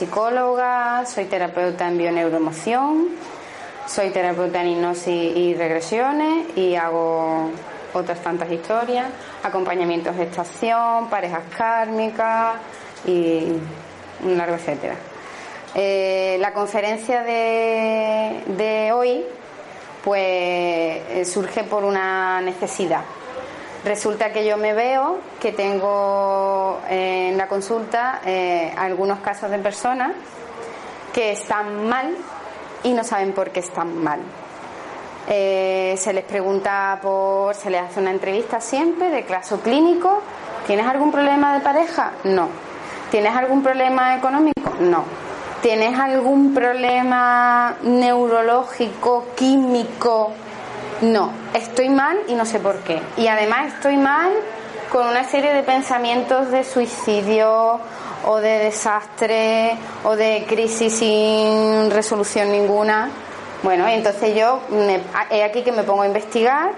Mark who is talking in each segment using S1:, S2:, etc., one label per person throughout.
S1: psicóloga, soy terapeuta en bioneuroemoción, soy terapeuta en hipnosis y regresiones y hago otras tantas historias, acompañamientos de estación, parejas kármicas y un largo etcétera. Eh, la conferencia de, de hoy pues eh, surge por una necesidad. Resulta que yo me veo que tengo eh, en la consulta eh, algunos casos de personas que están mal y no saben por qué están mal. Eh, se les pregunta por, se les hace una entrevista siempre de caso clínico. ¿Tienes algún problema de pareja? No. ¿Tienes algún problema económico? No. ¿Tienes algún problema neurológico, químico? No, estoy mal y no sé por qué. Y además estoy mal con una serie de pensamientos de suicidio o de desastre o de crisis sin resolución ninguna. Bueno, entonces yo me, he aquí que me pongo a investigar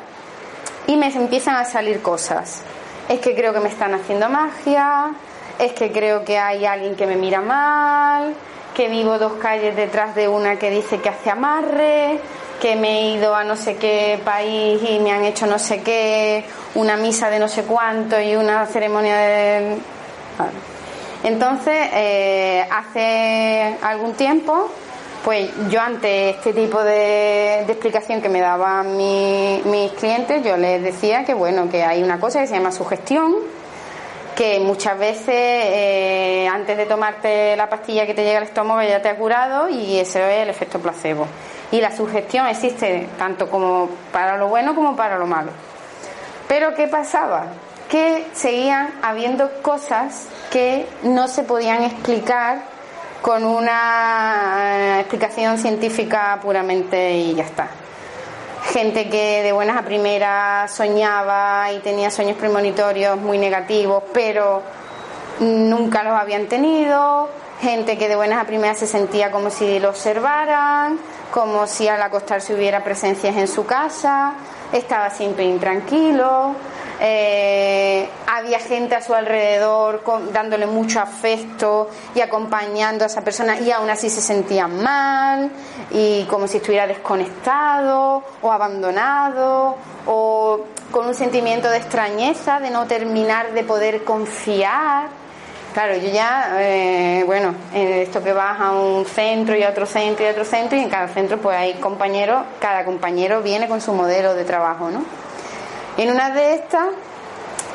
S1: y me empiezan a salir cosas. Es que creo que me están haciendo magia, es que creo que hay alguien que me mira mal, que vivo dos calles detrás de una que dice que hace amarre, que me he ido a no sé qué país y me han hecho no sé qué, una misa de no sé cuánto y una ceremonia de... Entonces, eh, hace algún tiempo, pues yo ante este tipo de, explicación que me daban mi, mis clientes, yo les decía que bueno, que hay una cosa que se llama sugestión, que muchas veces eh, antes de tomarte la pastilla que te llega al estómago ya te ha curado y ese es el efecto placebo. Y la sugestión existe tanto como para lo bueno como para lo malo. Pero ¿qué pasaba? Que seguían habiendo cosas que no se podían explicar con una explicación científica puramente y ya está. Gente que de buenas a primeras soñaba y tenía sueños premonitorios muy negativos, pero nunca los habían tenido. Gente que de buenas a primeras se sentía como si lo observaran, como si al acostarse hubiera presencias en su casa, estaba siempre intranquilo, eh, había gente a su alrededor dándole mucho afecto y acompañando a esa persona y aún así se sentía mal y como si estuviera desconectado o abandonado o con un sentimiento de extrañeza, de no terminar de poder confiar Claro, yo ya, eh, bueno, esto que vas a un centro y a otro centro y a otro centro y en cada centro pues hay compañeros, cada compañero viene con su modelo de trabajo, ¿no? En una de estas,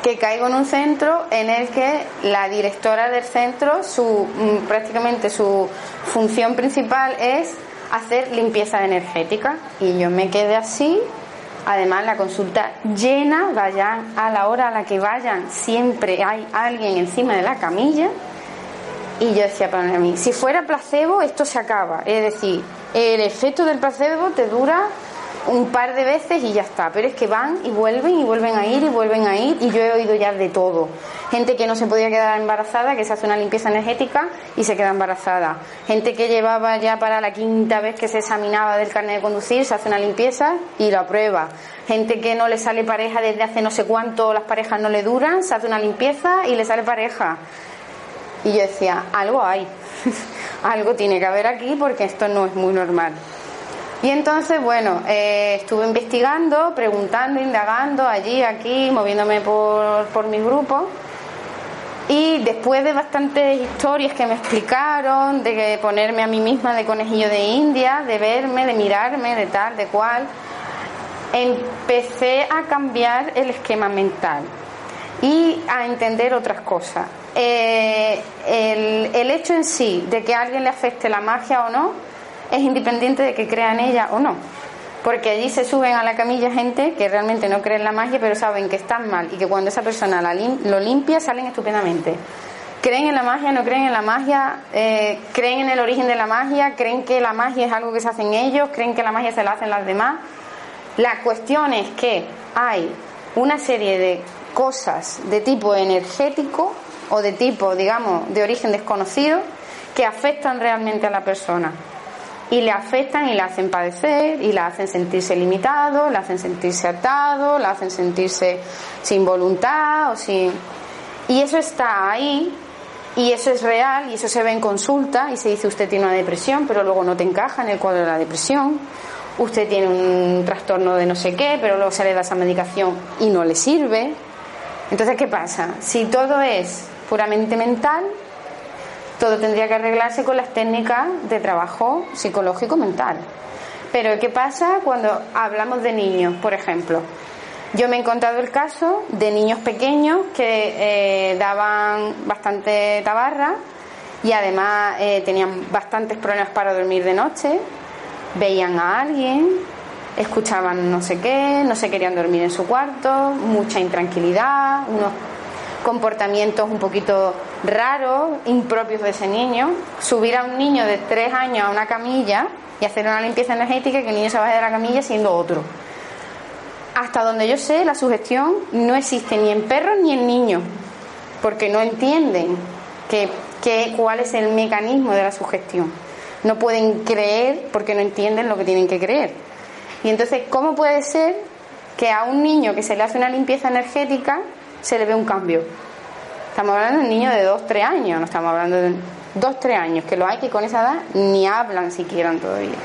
S1: que caigo en un centro en el que la directora del centro, su, mm, prácticamente su función principal es hacer limpieza energética y yo me quedé así Además, la consulta llena, vayan a la hora a la que vayan, siempre hay alguien encima de la camilla. Y yo decía para mí, si fuera placebo, esto se acaba. Es decir, el efecto del placebo te dura un par de veces y ya está. Pero es que van y vuelven y vuelven a ir y vuelven a ir y yo he oído ya de todo. Gente que no se podía quedar embarazada, que se hace una limpieza energética y se queda embarazada. Gente que llevaba ya para la quinta vez que se examinaba del carnet de conducir, se hace una limpieza y lo aprueba. Gente que no le sale pareja desde hace no sé cuánto, las parejas no le duran, se hace una limpieza y le sale pareja. Y yo decía, algo hay. algo tiene que haber aquí porque esto no es muy normal. Y entonces, bueno, eh, estuve investigando, preguntando, indagando allí, aquí, moviéndome por, por mi grupo. Y después de bastantes historias que me explicaron, de ponerme a mí misma de conejillo de India, de verme, de mirarme, de tal, de cual, empecé a cambiar el esquema mental y a entender otras cosas. Eh, el, el hecho en sí de que a alguien le afecte la magia o no es independiente de que crea en ella o no. Porque allí se suben a la camilla gente que realmente no cree en la magia, pero saben que están mal y que cuando esa persona lo limpia salen estupendamente. ¿Creen en la magia? ¿No creen en la magia? Eh, ¿Creen en el origen de la magia? ¿Creen que la magia es algo que se hacen ellos? ¿Creen que la magia se la hacen las demás? La cuestión es que hay una serie de cosas de tipo energético o de tipo, digamos, de origen desconocido que afectan realmente a la persona y le afectan y la hacen padecer y la hacen sentirse limitado, la hacen sentirse atado, la hacen sentirse sin voluntad o sin y eso está ahí y eso es real y eso se ve en consulta y se dice usted tiene una depresión pero luego no te encaja en el cuadro de la depresión. Usted tiene un trastorno de no sé qué pero luego se le da esa medicación y no le sirve entonces qué pasa si todo es puramente mental todo tendría que arreglarse con las técnicas de trabajo psicológico mental. Pero ¿qué pasa cuando hablamos de niños, por ejemplo? Yo me he encontrado el caso de niños pequeños que eh, daban bastante tabarra y además eh, tenían bastantes problemas para dormir de noche, veían a alguien, escuchaban no sé qué, no se querían dormir en su cuarto, mucha intranquilidad, unos comportamientos un poquito raros, impropios de ese niño. Subir a un niño de tres años a una camilla y hacer una limpieza energética y que el niño se baje de la camilla siendo otro. Hasta donde yo sé, la sugestión no existe ni en perros ni en niños, porque no entienden que, cuál es el mecanismo de la sugestión. No pueden creer porque no entienden lo que tienen que creer. Y entonces, ¿cómo puede ser que a un niño que se le hace una limpieza energética se le ve un cambio. Estamos hablando de un niño de 2, 3 años, no estamos hablando de 2, 3 años, que lo hay que con esa edad ni hablan siquiera todavía.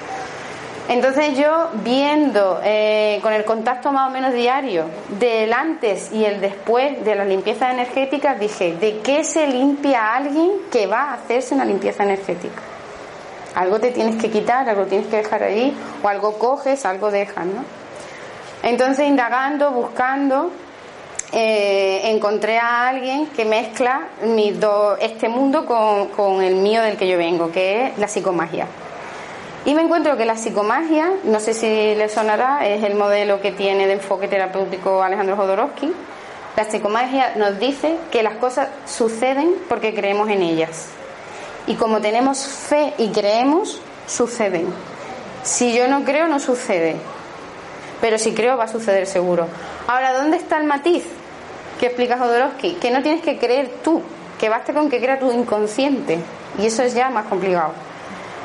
S1: Entonces yo viendo eh, con el contacto más o menos diario del antes y el después de las limpiezas energéticas, dije, ¿de qué se limpia alguien que va a hacerse una limpieza energética? Algo te tienes que quitar, algo tienes que dejar ahí, o algo coges, algo dejas, ¿no? Entonces indagando, buscando, eh, encontré a alguien que mezcla mis este mundo con, el mío del que yo vengo, que es la psicomagia. Y me encuentro que la psicomagia, no sé si le sonará, es el modelo que tiene de enfoque terapéutico Alejandro Jodorowsky. La psicomagia nos dice que las cosas suceden porque creemos en ellas. Y como tenemos fe y creemos, suceden. Si yo no creo, no sucede. Pero si creo, va a suceder seguro. Ahora, ¿dónde está el matiz? Que explica Jodorowsky, que no tienes que creer tú, que basta con que crea tu inconsciente. Y eso es ya más complicado.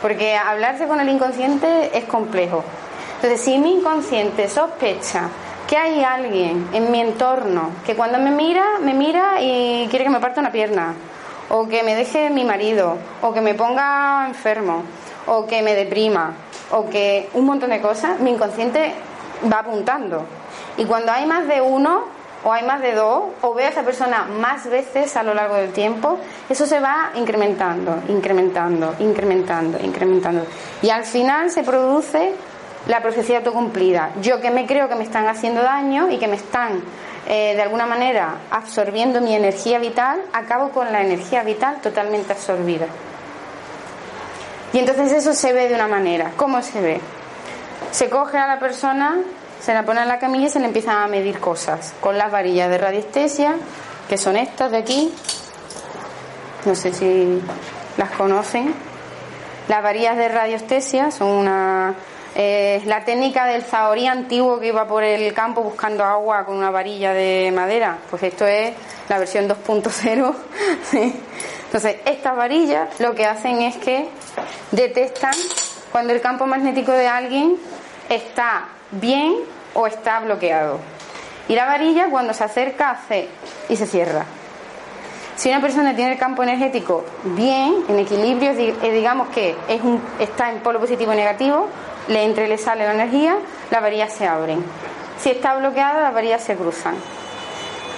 S1: Porque hablarse con el inconsciente es complejo. Entonces, si mi inconsciente sospecha que hay alguien en mi entorno que cuando me mira, me mira y quiere que me parte una pierna, o que me deje mi marido, o que me ponga enfermo, o que me deprima, o que un montón de cosas, mi inconsciente va apuntando. Y cuando hay más de uno, o hay más de dos, o veo a esa persona más veces a lo largo del tiempo, eso se va incrementando, incrementando, incrementando, incrementando. Y al final se produce la profecía autocumplida. Yo que me creo que me están haciendo daño y que me están eh, de alguna manera absorbiendo mi energía vital, acabo con la energía vital totalmente absorbida. Y entonces eso se ve de una manera. ¿Cómo se ve? Se coge a la persona se la pone en la camilla y se le empiezan a medir cosas con las varillas de radiestesia, que son estas de aquí. No sé si las conocen. Las varillas de radiestesia son una eh, la técnica del zahorí antiguo que iba por el campo buscando agua con una varilla de madera. Pues esto es la versión 2.0. Entonces, estas varillas lo que hacen es que detectan cuando el campo magnético de alguien está bien o está bloqueado. Y la varilla cuando se acerca hace y se cierra. Si una persona tiene el campo energético bien, en equilibrio, eh, digamos que es un, está en polo positivo y negativo, le entra y le sale la energía, las varillas se abren. Si está bloqueada, las varillas se cruzan.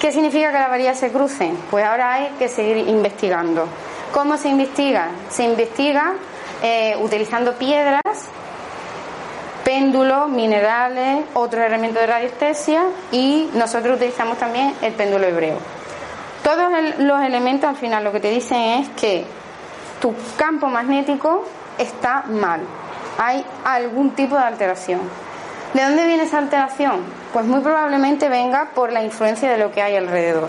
S1: ¿Qué significa que las varillas se crucen? Pues ahora hay que seguir investigando. ¿Cómo se investiga? Se investiga eh, utilizando piedras, péndulos, minerales, otros elementos de radiestesia y nosotros utilizamos también el péndulo hebreo. Todos los elementos al final lo que te dicen es que tu campo magnético está mal, hay algún tipo de alteración. ¿De dónde viene esa alteración? Pues muy probablemente venga por la influencia de lo que hay alrededor.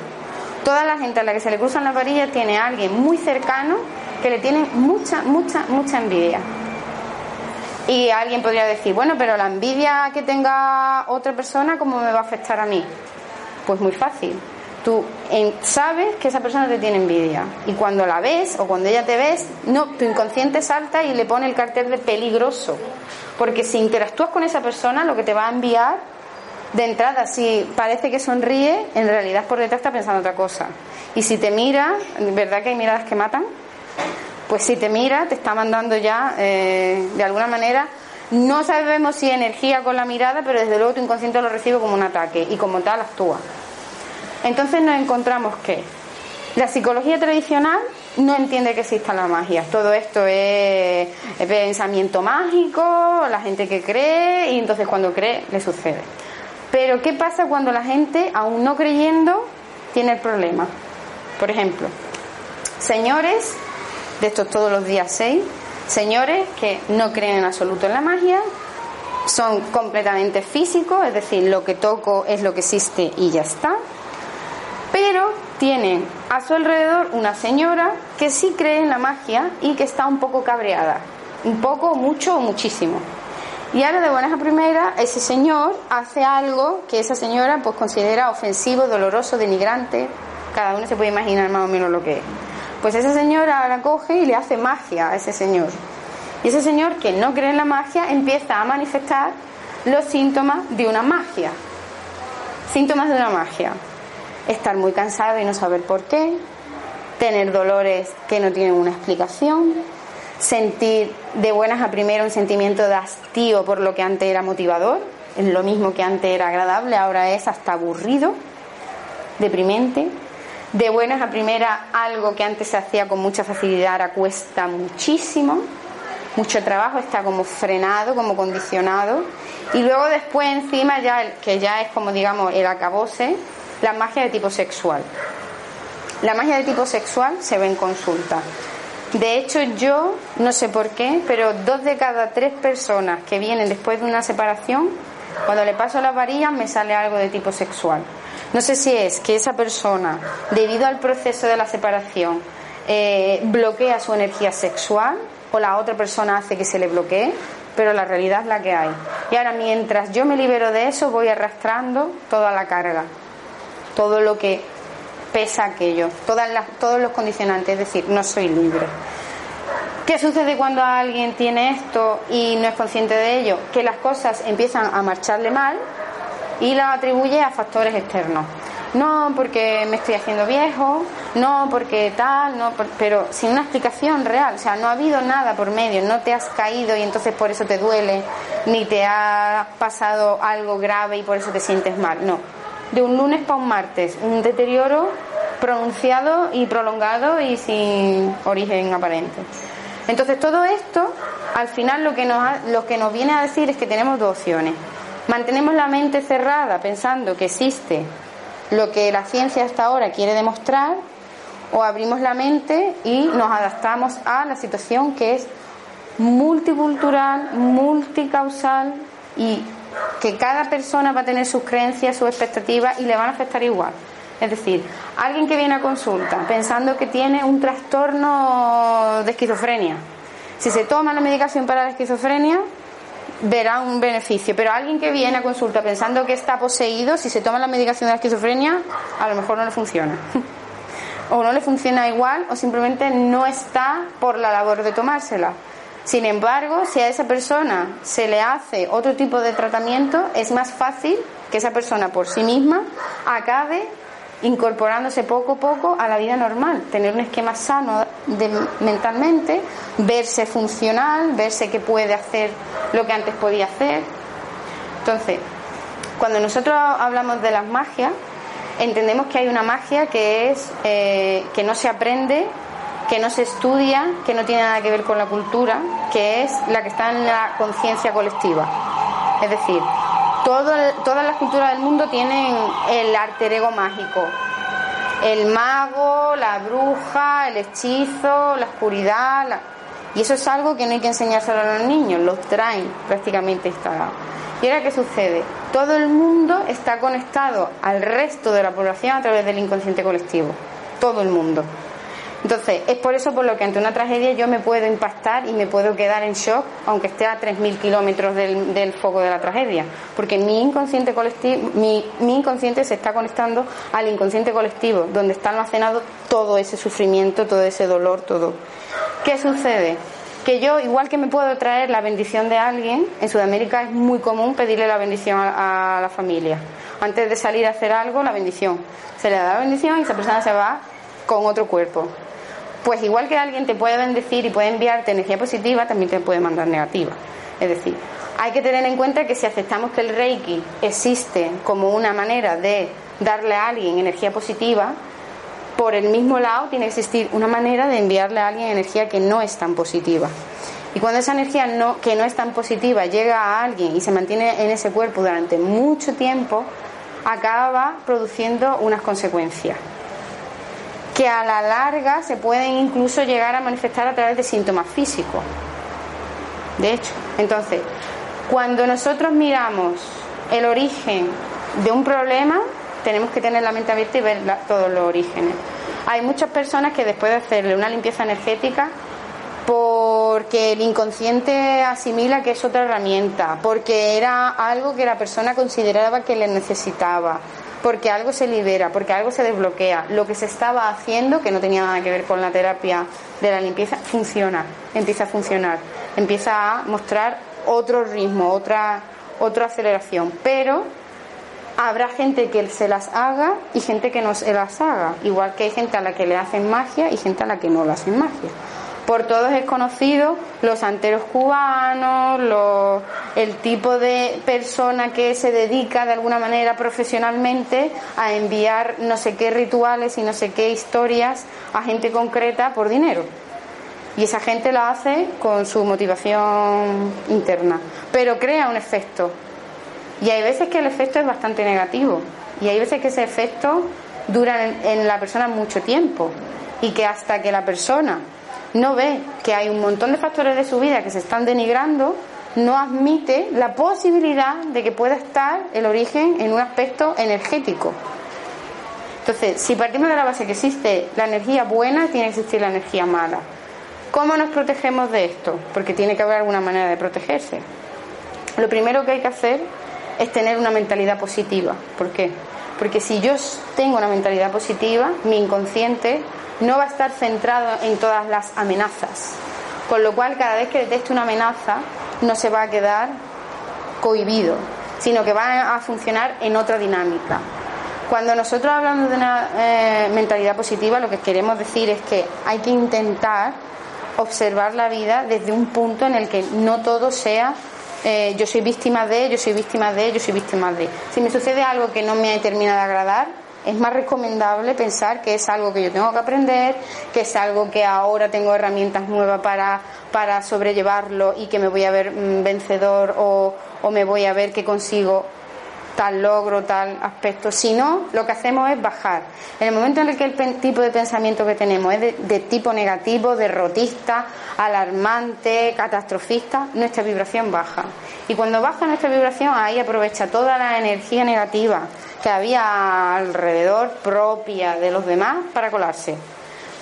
S1: Toda la gente a la que se le cruzan las varillas tiene a alguien muy cercano que le tiene mucha, mucha, mucha envidia. Y alguien podría decir, bueno, pero la envidia que tenga otra persona, ¿cómo me va a afectar a mí? Pues muy fácil. Tú sabes que esa persona te tiene envidia y cuando la ves o cuando ella te ves, no, tu inconsciente salta y le pone el cartel de peligroso. Porque si interactúas con esa persona, lo que te va a enviar de entrada, si parece que sonríe, en realidad por detrás está pensando otra cosa. Y si te mira, ¿verdad que hay miradas que matan? Pues si te mira, te está mandando ya, eh, de alguna manera, no sabemos si energía con la mirada, pero desde luego tu inconsciente lo recibe como un ataque y como tal actúa. Entonces nos encontramos que la psicología tradicional no entiende que exista la magia. Todo esto es, pensamiento mágico, la gente que cree y entonces cuando cree le sucede. Pero ¿qué pasa cuando la gente, aún no creyendo, tiene el problema? Por ejemplo, señores, de estos todos los días seis, señores que no creen en absoluto en la magia, son completamente físicos, es decir, lo que toco es lo que existe y ya está pero tienen a su alrededor una señora que sí cree en la magia y que está un poco cabreada, un poco, mucho o muchísimo. Y ahora de buenas a primeras, ese señor hace algo que esa señora pues considera ofensivo, doloroso, denigrante. Cada uno se puede imaginar más o menos lo que es. Pues esa señora la coge y le hace magia a ese señor. Y ese señor que no cree en la magia empieza a manifestar los síntomas de una magia. Síntomas de una magia estar muy cansado y no saber por qué, tener dolores que no tienen una explicación, sentir de buenas a primera un sentimiento de hastío por lo que antes era motivador, es lo mismo que antes era agradable, ahora es hasta aburrido, deprimente. De buenas a primera algo que antes se hacía con mucha facilidad ahora cuesta muchísimo, mucho trabajo, está como frenado, como condicionado. Y luego después encima ya, que ya es como digamos el acabose, la magia de tipo sexual. La magia de tipo sexual se ve en consulta. De hecho, yo no sé por qué, pero dos de cada tres personas que vienen después de una separación, cuando le paso las varillas me sale algo de tipo sexual. No sé si es que esa persona, debido al proceso de la separación, eh, bloquea su energía sexual o la otra persona hace que se le bloquee, pero la realidad es la que hay. Y ahora, mientras yo me libero de eso, voy arrastrando toda la carga todo lo que pesa aquello, todas las, todos los condicionantes, es decir, no soy libre. ¿Qué sucede cuando alguien tiene esto y no es consciente de ello? Que las cosas empiezan a marcharle mal y la atribuye a factores externos. No porque me estoy haciendo viejo, no porque tal, no, pero sin una explicación real. O sea, no ha habido nada por medio, no te has caído y entonces por eso te duele, ni te ha pasado algo grave y por eso te sientes mal. No, de un lunes para un martes, un deterioro pronunciado y prolongado y sin origen aparente. Entonces todo esto, al final lo que nos, lo que nos viene a decir es que tenemos dos opciones. Mantenemos la mente cerrada pensando que existe lo que la ciencia hasta ahora quiere demostrar o abrimos la mente y nos adaptamos a la situación que es multicultural, multicausal y que cada persona va a tener sus creencias, sus expectativas y le van a afectar igual. Es decir, alguien que viene a consulta pensando que tiene un trastorno de esquizofrenia, si se toma la medicación para la esquizofrenia, verá un beneficio. Pero alguien que viene a consulta pensando que está poseído, si se toma la medicación de la esquizofrenia, a lo mejor no le funciona. o no le funciona igual, o simplemente no está por la labor de tomársela. Sin embargo, si a esa persona se le hace otro tipo de tratamiento, es más fácil que esa persona por sí misma acabe incorporándose poco a poco a la vida normal, tener un esquema sano de, mentalmente, verse funcional, verse que puede hacer lo que antes podía hacer. Entonces, cuando nosotros hablamos de las magias, entendemos que hay una magia que es eh, que no se aprende, que no se estudia, que no tiene nada que ver con la cultura, que es la que está en la conciencia colectiva. Es decir, todas las culturas del mundo tienen el alter ego mágico. El mago, la bruja, el hechizo, la oscuridad. Y eso es algo que no hay que enseñárselo a los niños, los traen prácticamente instalados. ¿Y ahora qué sucede? Todo el mundo está conectado al resto de la población a través del inconsciente colectivo. Todo el mundo. Entonces, es por eso por lo que ante una tragedia yo me puedo impactar y me puedo quedar en shock, aunque esté a 3.000 kilómetros del, foco de la tragedia, porque mi inconsciente colectivo, mi, mi inconsciente se está conectando al inconsciente colectivo, donde está almacenado todo ese sufrimiento, todo ese dolor, todo. ¿Qué sucede? que yo, igual que me puedo traer la bendición de alguien, en Sudamérica es muy común pedirle la bendición a, a, la familia. Antes de salir a hacer algo, la bendición. Se le da la bendición y esa persona se va con otro cuerpo. Pues igual que alguien te puede bendecir y puede enviarte energía positiva, también te puede mandar negativa. Es decir, hay que tener en cuenta que si aceptamos que el Reiki existe como una manera de darle a alguien energía positiva, por el mismo lado tiene que existir una manera de enviarle a alguien energía que no es tan positiva. Y cuando esa energía no, que no es tan positiva llega a alguien y se mantiene en ese cuerpo durante mucho tiempo, acaba produciendo unas consecuencias que a la larga se pueden incluso llegar a manifestar a través de síntomas físicos. De hecho, entonces, cuando nosotros miramos el origen de un problema, tenemos que tener la mente abierta y ver todos los orígenes. Hay muchas personas que después de hacerle una limpieza energética, porque el inconsciente asimila que es otra herramienta, porque era algo que la persona consideraba que le necesitaba, porque algo se libera, porque algo se desbloquea. Lo que se estaba haciendo, que no tenía nada que ver con la terapia de la limpieza, funciona, empieza a funcionar, empieza a mostrar otro ritmo, otra, otra aceleración. Pero habrá gente que se las haga y gente que no se las haga, igual que hay gente a la que le hacen magia y gente a la que no le hacen magia por todos es conocido los santeros cubanos, el tipo de persona que se dedica de alguna manera profesionalmente a enviar no sé qué rituales y no sé qué historias a gente concreta por dinero. Y esa gente lo hace con su motivación interna, pero crea un efecto. Y hay veces que el efecto es bastante negativo. Y hay veces que ese efecto dura en la persona mucho tiempo. Y que hasta que la persona no ve que hay un montón de factores de su vida que se están denigrando, no admite la posibilidad de que pueda estar el origen en un aspecto energético. Entonces, si partimos de la base que existe la energía buena, tiene que existir la energía mala. ¿Cómo nos protegemos de esto? Porque tiene que haber alguna manera de protegerse. Lo primero que hay que hacer es tener una mentalidad positiva. ¿Por qué? Porque si yo tengo una mentalidad positiva, mi inconsciente no va a estar centrado en todas las amenazas. Con lo cual, cada vez que detecte una amenaza, no se va a quedar cohibido, sino que va a funcionar en otra dinámica. Cuando nosotros hablamos de una eh, mentalidad positiva, lo que queremos decir es que hay que intentar observar la vida desde un punto en el que no todo sea eh, yo soy víctima de, yo soy víctima de, yo soy víctima de. Si me sucede algo que no me termina de agradar, es más recomendable pensar que es algo que yo tengo que aprender, que es algo que ahora tengo herramientas nuevas para, para sobrellevarlo y que me voy a ver mm, vencedor o, o me voy a ver que consigo tal logro, tal aspecto. Si no, lo que hacemos es bajar. En el momento en el que el tipo de pensamiento que tenemos es de, de, tipo negativo, derrotista, alarmante, catastrofista, nuestra vibración baja. Y cuando baja nuestra vibración, ahí aprovecha toda la energía negativa que había alrededor propia de los demás para colarse.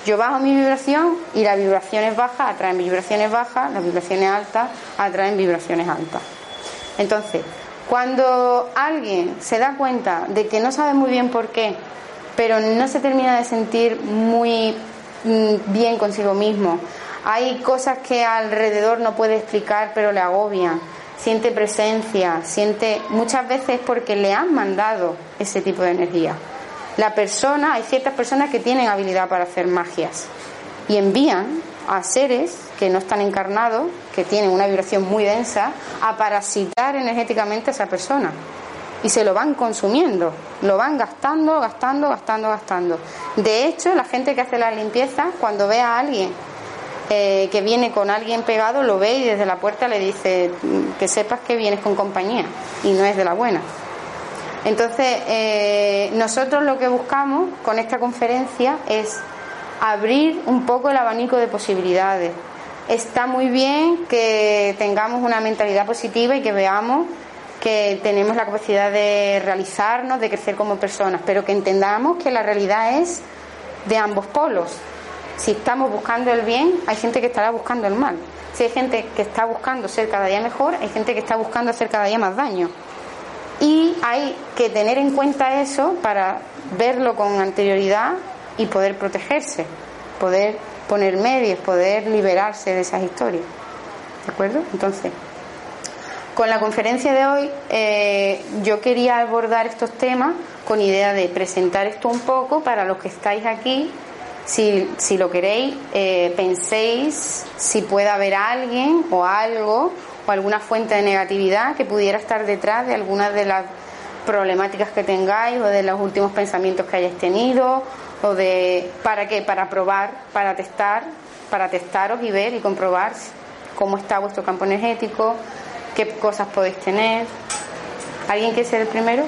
S1: Yo bajo mi vibración y las vibraciones bajas atraen vibraciones bajas, las vibraciones altas atraen vibraciones altas. Entonces, cuando alguien se da cuenta de que no sabe muy bien por qué, pero no se termina de sentir muy mm, bien consigo mismo, hay cosas que alrededor no puede explicar pero le agobian, siente presencia, siente muchas veces porque le han mandado ese tipo de energía. La persona, hay ciertas personas que tienen habilidad para hacer magias y envían a seres que no están encarnados, que tienen una vibración muy densa, a parasitar energéticamente a esa persona. Y se lo van consumiendo, lo van gastando, gastando, gastando, gastando. De hecho, la gente que hace la limpieza, cuando ve a alguien eh, que viene con alguien pegado, lo ve y desde la puerta le dice que sepas que vienes con compañía y no es de la buena. Entonces, eh, nosotros lo que buscamos con esta conferencia es abrir un poco el abanico de posibilidades. Está muy bien que tengamos una mentalidad positiva y que veamos que tenemos la capacidad de realizarnos, de crecer como personas, pero que entendamos que la realidad es de ambos polos. Si estamos buscando el bien, hay gente que estará buscando el mal. Si hay gente que está buscando ser cada día mejor, hay gente que está buscando hacer cada día más daño. Y hay que tener en cuenta eso para verlo con anterioridad y poder protegerse, poder poner medios, poder liberarse de esas historias. ¿De acuerdo? Entonces, con la conferencia de hoy eh, yo quería abordar estos temas con idea de presentar esto un poco para los que estáis aquí. Si, si lo queréis, eh, penséis si puede haber alguien o algo o alguna fuente de negatividad que pudiera estar detrás de algunas de las problemáticas que tengáis o de los últimos pensamientos que hayáis tenido o de para qué para probar para testar para testaros y ver y comprobar cómo está vuestro campo energético qué cosas podéis tener. Alguien quiere ser el primero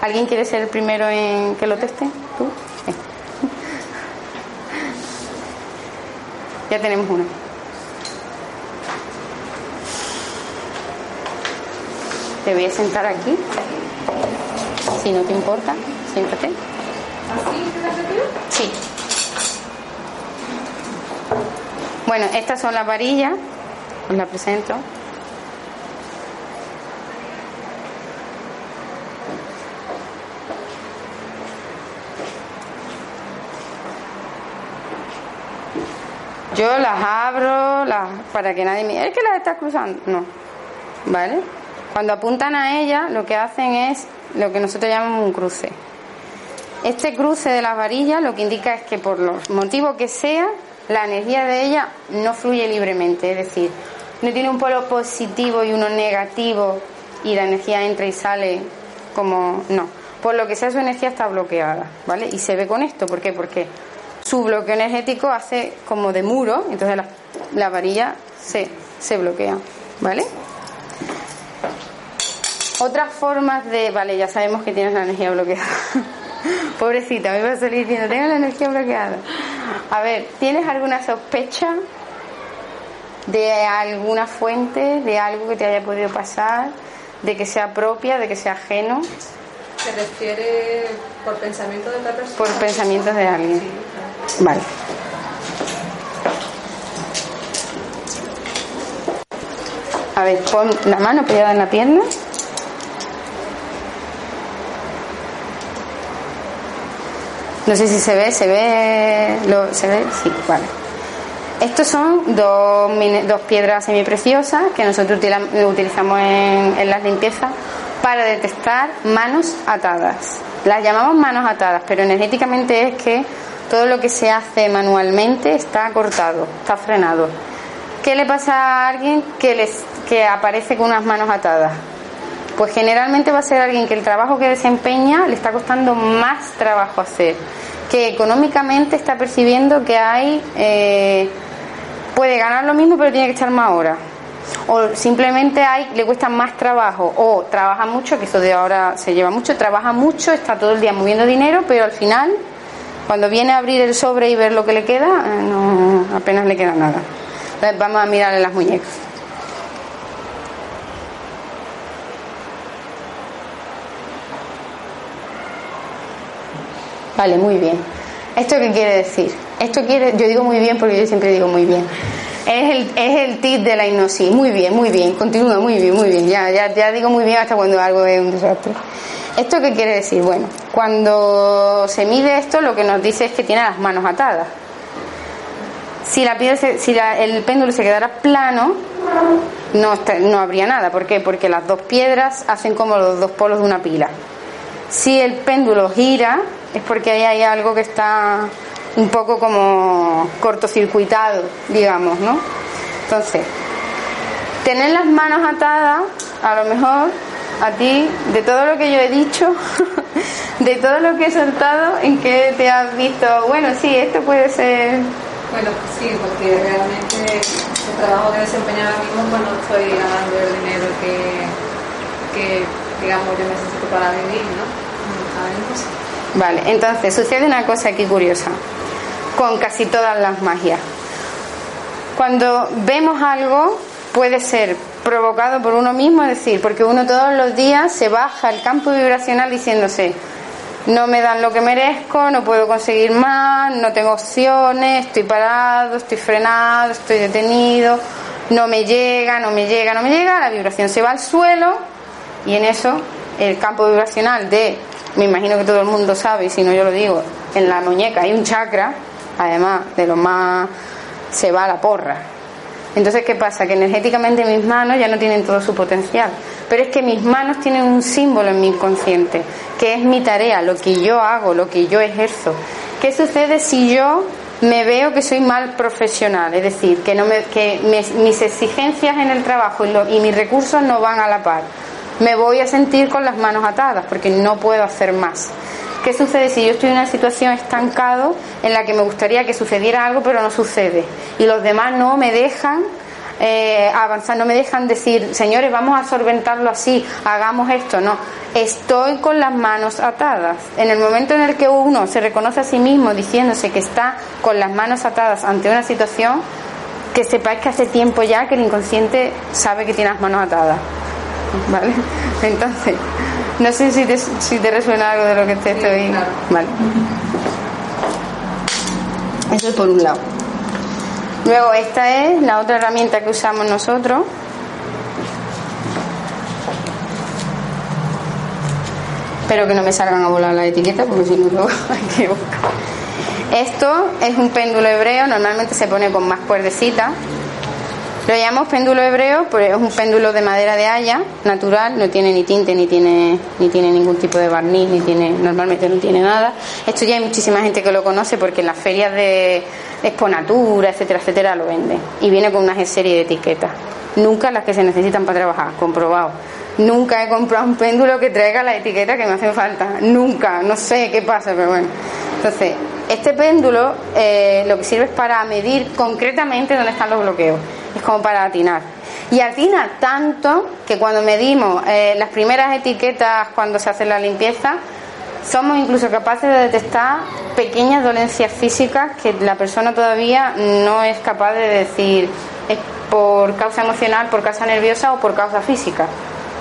S1: alguien quiere ser el primero en que lo teste tú ya tenemos uno Te voy a sentar aquí, si no te importa, siéntate. ¿Así Sí. Bueno, estas son las varillas, os las presento. Yo las abro las, para que nadie me... ¿Es que las estás cruzando? No. ¿Vale? Cuando apuntan a ella, lo que hacen es lo que nosotros llamamos un cruce. Este cruce de las varillas lo que indica es que por los motivos que sea, la energía de ella no fluye libremente, es decir, no tiene un polo positivo y uno negativo y la energía entra y sale como no. Por lo que sea su energía está bloqueada, ¿vale? Y se ve con esto, ¿por qué? Porque su bloqueo energético hace como de muro, entonces la, la varilla se, se bloquea, ¿vale? Otras formas de. Vale, ya sabemos que tienes la energía bloqueada. Pobrecita, me va a salir diciendo, tengo la energía bloqueada. A ver, ¿tienes alguna sospecha de alguna fuente, de algo que te haya podido pasar, de que sea propia, de que sea ajeno?
S2: Se refiere por pensamiento de otra persona.
S1: Por pensamientos de alguien. Vale. A ver, pon la mano pegada en la pierna. No sé si se ve, se ve, lo, se ve, sí, vale. Estos son dos, dos piedras semipreciosas que nosotros utilizamos en, en las limpiezas para detectar manos atadas. Las llamamos manos atadas, pero energéticamente es que todo lo que se hace manualmente está cortado, está frenado. ¿Qué le pasa a alguien que, les, que aparece con unas manos atadas? Pues generalmente va a ser alguien que el trabajo que desempeña le está costando más trabajo hacer, que económicamente está percibiendo que hay, eh, puede ganar lo mismo pero tiene que echar más horas, o simplemente hay, le cuesta más trabajo, o trabaja mucho, que eso de ahora se lleva mucho, trabaja mucho, está todo el día moviendo dinero, pero al final, cuando viene a abrir el sobre y ver lo que le queda, eh, no, apenas le queda nada. Entonces vamos a mirarle las muñecas. Vale, muy bien. ¿Esto qué quiere decir? Esto quiere, yo digo muy bien porque yo siempre digo muy bien. Es el, es el tip de la hipnosis. Muy bien, muy bien. Continúa, muy bien, muy bien. Ya, ya, ya digo muy bien hasta cuando algo es un desastre. ¿Esto qué quiere decir? Bueno, cuando se mide esto, lo que nos dice es que tiene las manos atadas. Si, la si el péndulo se quedara plano, no, no habría nada. ¿Por qué? Porque las dos piedras hacen como los dos polos de una pila. Si el péndulo gira, es porque ahí hay algo que está un poco como cortocircuitado, digamos, ¿no? Entonces, tener las manos atadas, a lo mejor a ti, de todo lo que yo he dicho, de todo lo que he soltado, en que te has visto, bueno, sí, esto puede ser...
S2: Bueno, sí, porque realmente el trabajo que desempeño ahora mismo pues no estoy ganando el dinero que, que digamos, yo necesito para vivir, ¿no?
S1: Vale, entonces sucede una cosa aquí curiosa con casi todas las magias. Cuando vemos algo, puede ser provocado por uno mismo, es decir, porque uno todos los días se baja el campo vibracional diciéndose, no me dan lo que merezco, no puedo conseguir más, no tengo opciones, estoy parado, estoy frenado, estoy detenido, no me llega, no me llega, no me llega, la vibración se va al suelo y en eso el campo vibracional de, me imagino que todo el mundo sabe, y si no yo lo digo, en la muñeca hay un chakra, además de lo más se va a la porra. Entonces, ¿qué pasa? Que energéticamente mis manos ya no tienen todo su potencial. Pero es que mis manos tienen un símbolo en mi inconsciente, que es mi tarea, lo que yo hago, lo que yo ejerzo. ¿Qué sucede si yo me veo que soy mal profesional? Es decir, que, no me, que mis exigencias en el trabajo y, y mis recursos no van a la par. Me voy a sentir con las manos atadas porque no puedo hacer más. ¿Qué sucede si yo estoy en una situación estancado en la que me gustaría que sucediera algo pero no sucede? Y los demás no me dejan eh, avanzar, no me dejan decir, señores, vamos a solventarlo así, hagamos esto, no. Estoy con las manos atadas. En el momento en el que uno se reconoce a sí mismo diciéndose que está con las manos atadas ante una situación, que sepáis que hace tiempo ya que el inconsciente sabe que tiene las manos atadas. ¿Vale? Entonces, no sé si te, si te resuena algo de lo que te estoy. Vale. Eso es por un lado. Luego, esta es la otra herramienta que usamos nosotros. Espero que no me salgan a volar la etiqueta porque si no luego hay que buscar. Esto es un péndulo hebreo, normalmente se pone con más cuerdecita lo llamamos péndulo hebreo, pues es un péndulo de madera de haya, natural, no tiene ni tinte, ni tiene, ni tiene ningún tipo de barniz, ni tiene, normalmente no tiene nada. Esto ya hay muchísima gente que lo conoce porque en las ferias de Exponatura, etcétera, etcétera, lo vende. Y viene con una serie de etiquetas. Nunca las que se necesitan para trabajar, comprobado. Nunca he comprado un péndulo que traiga la etiqueta que me hace falta. Nunca, no sé qué pasa, pero bueno. Entonces, este péndulo eh, lo que sirve es para medir concretamente dónde están los bloqueos es como para atinar. Y atina tanto que cuando medimos eh, las primeras etiquetas cuando se hace la limpieza, somos incluso capaces de detectar pequeñas dolencias físicas que la persona todavía no es capaz de decir es por causa emocional, por causa nerviosa o por causa física.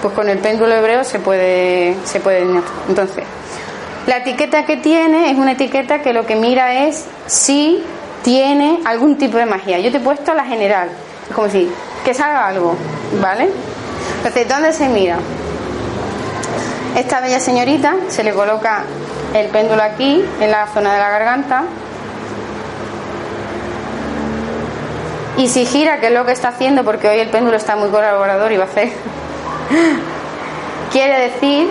S1: Pues con el péndulo hebreo se puede, se puede. Entonces, la etiqueta que tiene es una etiqueta que lo que mira es si tiene algún tipo de magia. Yo te he puesto la general, como si, que salga algo, ¿vale? Entonces, ¿dónde se mira? Esta bella señorita se le coloca el péndulo aquí, en la zona de la garganta. Y si gira, que es lo que está haciendo, porque hoy el péndulo está muy colaborador y va a hacer, quiere decir,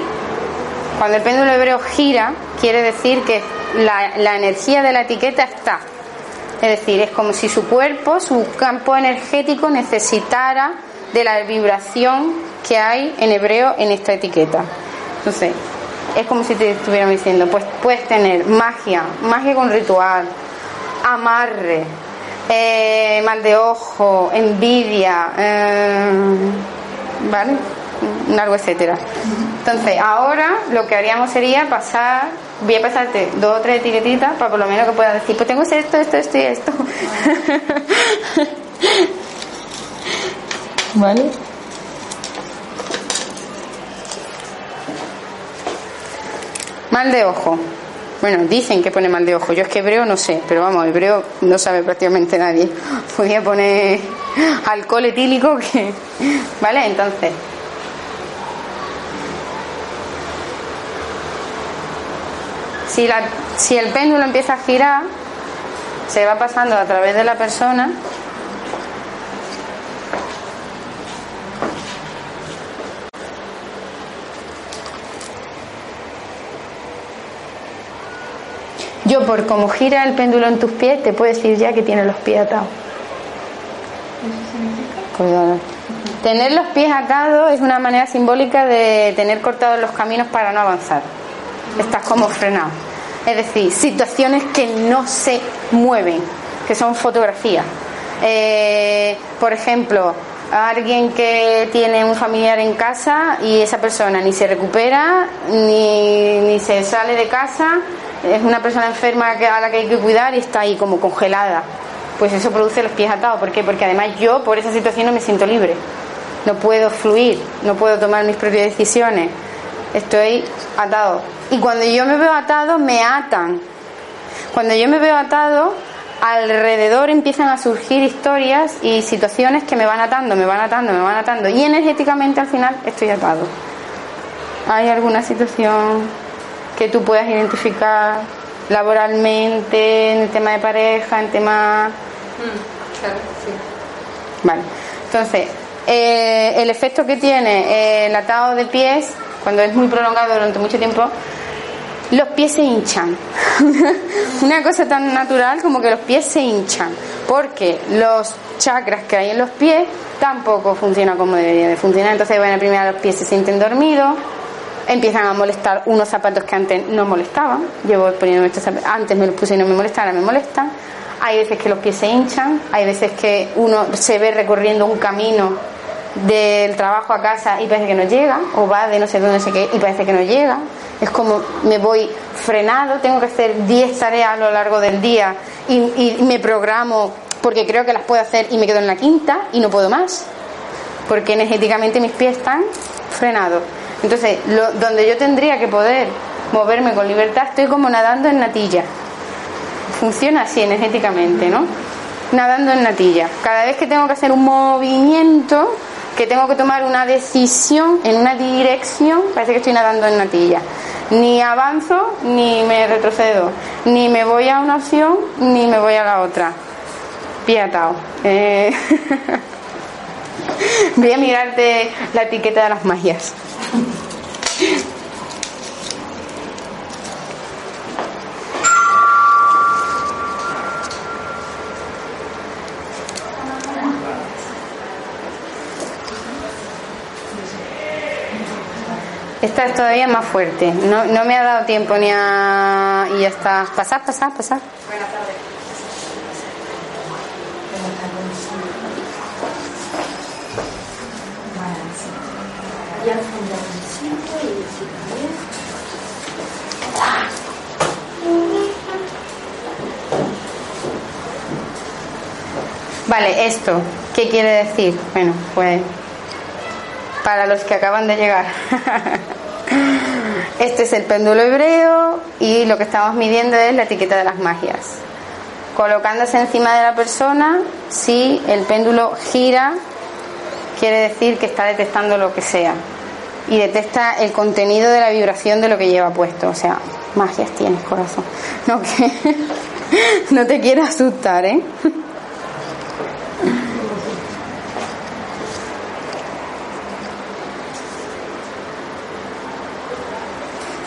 S1: cuando el péndulo hebreo gira, quiere decir que la energía de la etiqueta está es decir, es como si su cuerpo, su campo energético necesitara de la vibración que hay en hebreo en esta etiqueta. Entonces, es como si te estuvieran diciendo, pues puedes tener magia, magia con ritual, amarre, eh, mal de ojo, envidia, eh, ¿vale? Algo, etcétera. Entonces, ahora lo que haríamos sería pasar voy a pasarte dos o tres etiquetitas para por lo menos que puedas decir, pues tengo esto, esto, esto y esto. ¿Vale? Mal de ojo. Bueno, dicen que pone mal de ojo. Yo es que hebreo no sé, pero vamos, hebreo no sabe prácticamente nadie. Podría poner alcohol etílico que. ¿Vale? Entonces, Si, la, si el péndulo empieza a girar, se va pasando a través de la persona Yo por cómo gira el péndulo en tus pies te puedo decir ya que tienes los pies atados. Cuidado. Tener los pies atados es una manera simbólica de tener cortados los caminos para no avanzar. Estás como frenado. Es decir, situaciones que no se mueven, que son fotografías. Eh, por ejemplo, alguien que tiene un familiar en casa y esa persona ni se recupera, ni, ni se sale de casa, es una persona enferma a la que hay que cuidar y está ahí como congelada. Pues eso produce los pies atados. ¿Por qué? Porque además yo por esa situación no me siento libre. No puedo fluir, no puedo tomar mis propias decisiones. Estoy atado. Y cuando yo me veo atado, me atan. Cuando yo me veo atado, alrededor empiezan a surgir historias y situaciones que me van atando, me van atando, me van atando. Y energéticamente al final estoy atado. ¿Hay alguna situación que tú puedas identificar laboralmente, en el tema de pareja, en tema...
S2: Mm, claro, sí.
S1: Vale. Entonces, eh, el efecto que tiene eh, el atado de pies, cuando es muy prolongado durante mucho tiempo, los pies se hinchan. Una cosa tan natural como que los pies se hinchan, porque los chakras que hay en los pies tampoco funcionan como deberían de funcionar. Entonces, bueno, primero los pies se sienten dormidos, empiezan a molestar unos zapatos que antes no molestaban. Llevo poniendo estos zapatos, antes me los puse y no me molestaban, ahora me molestan. Hay veces que los pies se hinchan, hay veces que uno se ve recorriendo un camino del trabajo a casa y parece que no llega, o va de no sé dónde, sé qué, y parece que no llega. Es como me voy frenado, tengo que hacer 10 tareas a lo largo del día y, y me programo porque creo que las puedo hacer y me quedo en la quinta y no puedo más, porque energéticamente mis pies están frenados. Entonces, lo, donde yo tendría que poder moverme con libertad, estoy como nadando en natilla. Funciona así energéticamente, ¿no? Nadando en natilla. Cada vez que tengo que hacer un movimiento, que tengo que tomar una decisión en una dirección, parece que estoy nadando en natilla. Ni avanzo, ni me retrocedo. Ni me voy a una opción, ni me voy a la otra. Pie atado. Eh... Voy a mirarte la etiqueta de las magias. Esta es todavía más fuerte. No, no me ha dado tiempo ni a. Y ya está. Pasad, pasad, pasad.
S2: Buenas tardes.
S1: Vale, esto, ¿qué quiere decir? Bueno, pues para los que acaban de llegar. Este es el péndulo hebreo y lo que estamos midiendo es la etiqueta de las magias. Colocándose encima de la persona, si el péndulo gira, quiere decir que está detectando lo que sea. Y detecta el contenido de la vibración de lo que lleva puesto. O sea, magias tienes, corazón. No, te quiero asustar, ¿eh?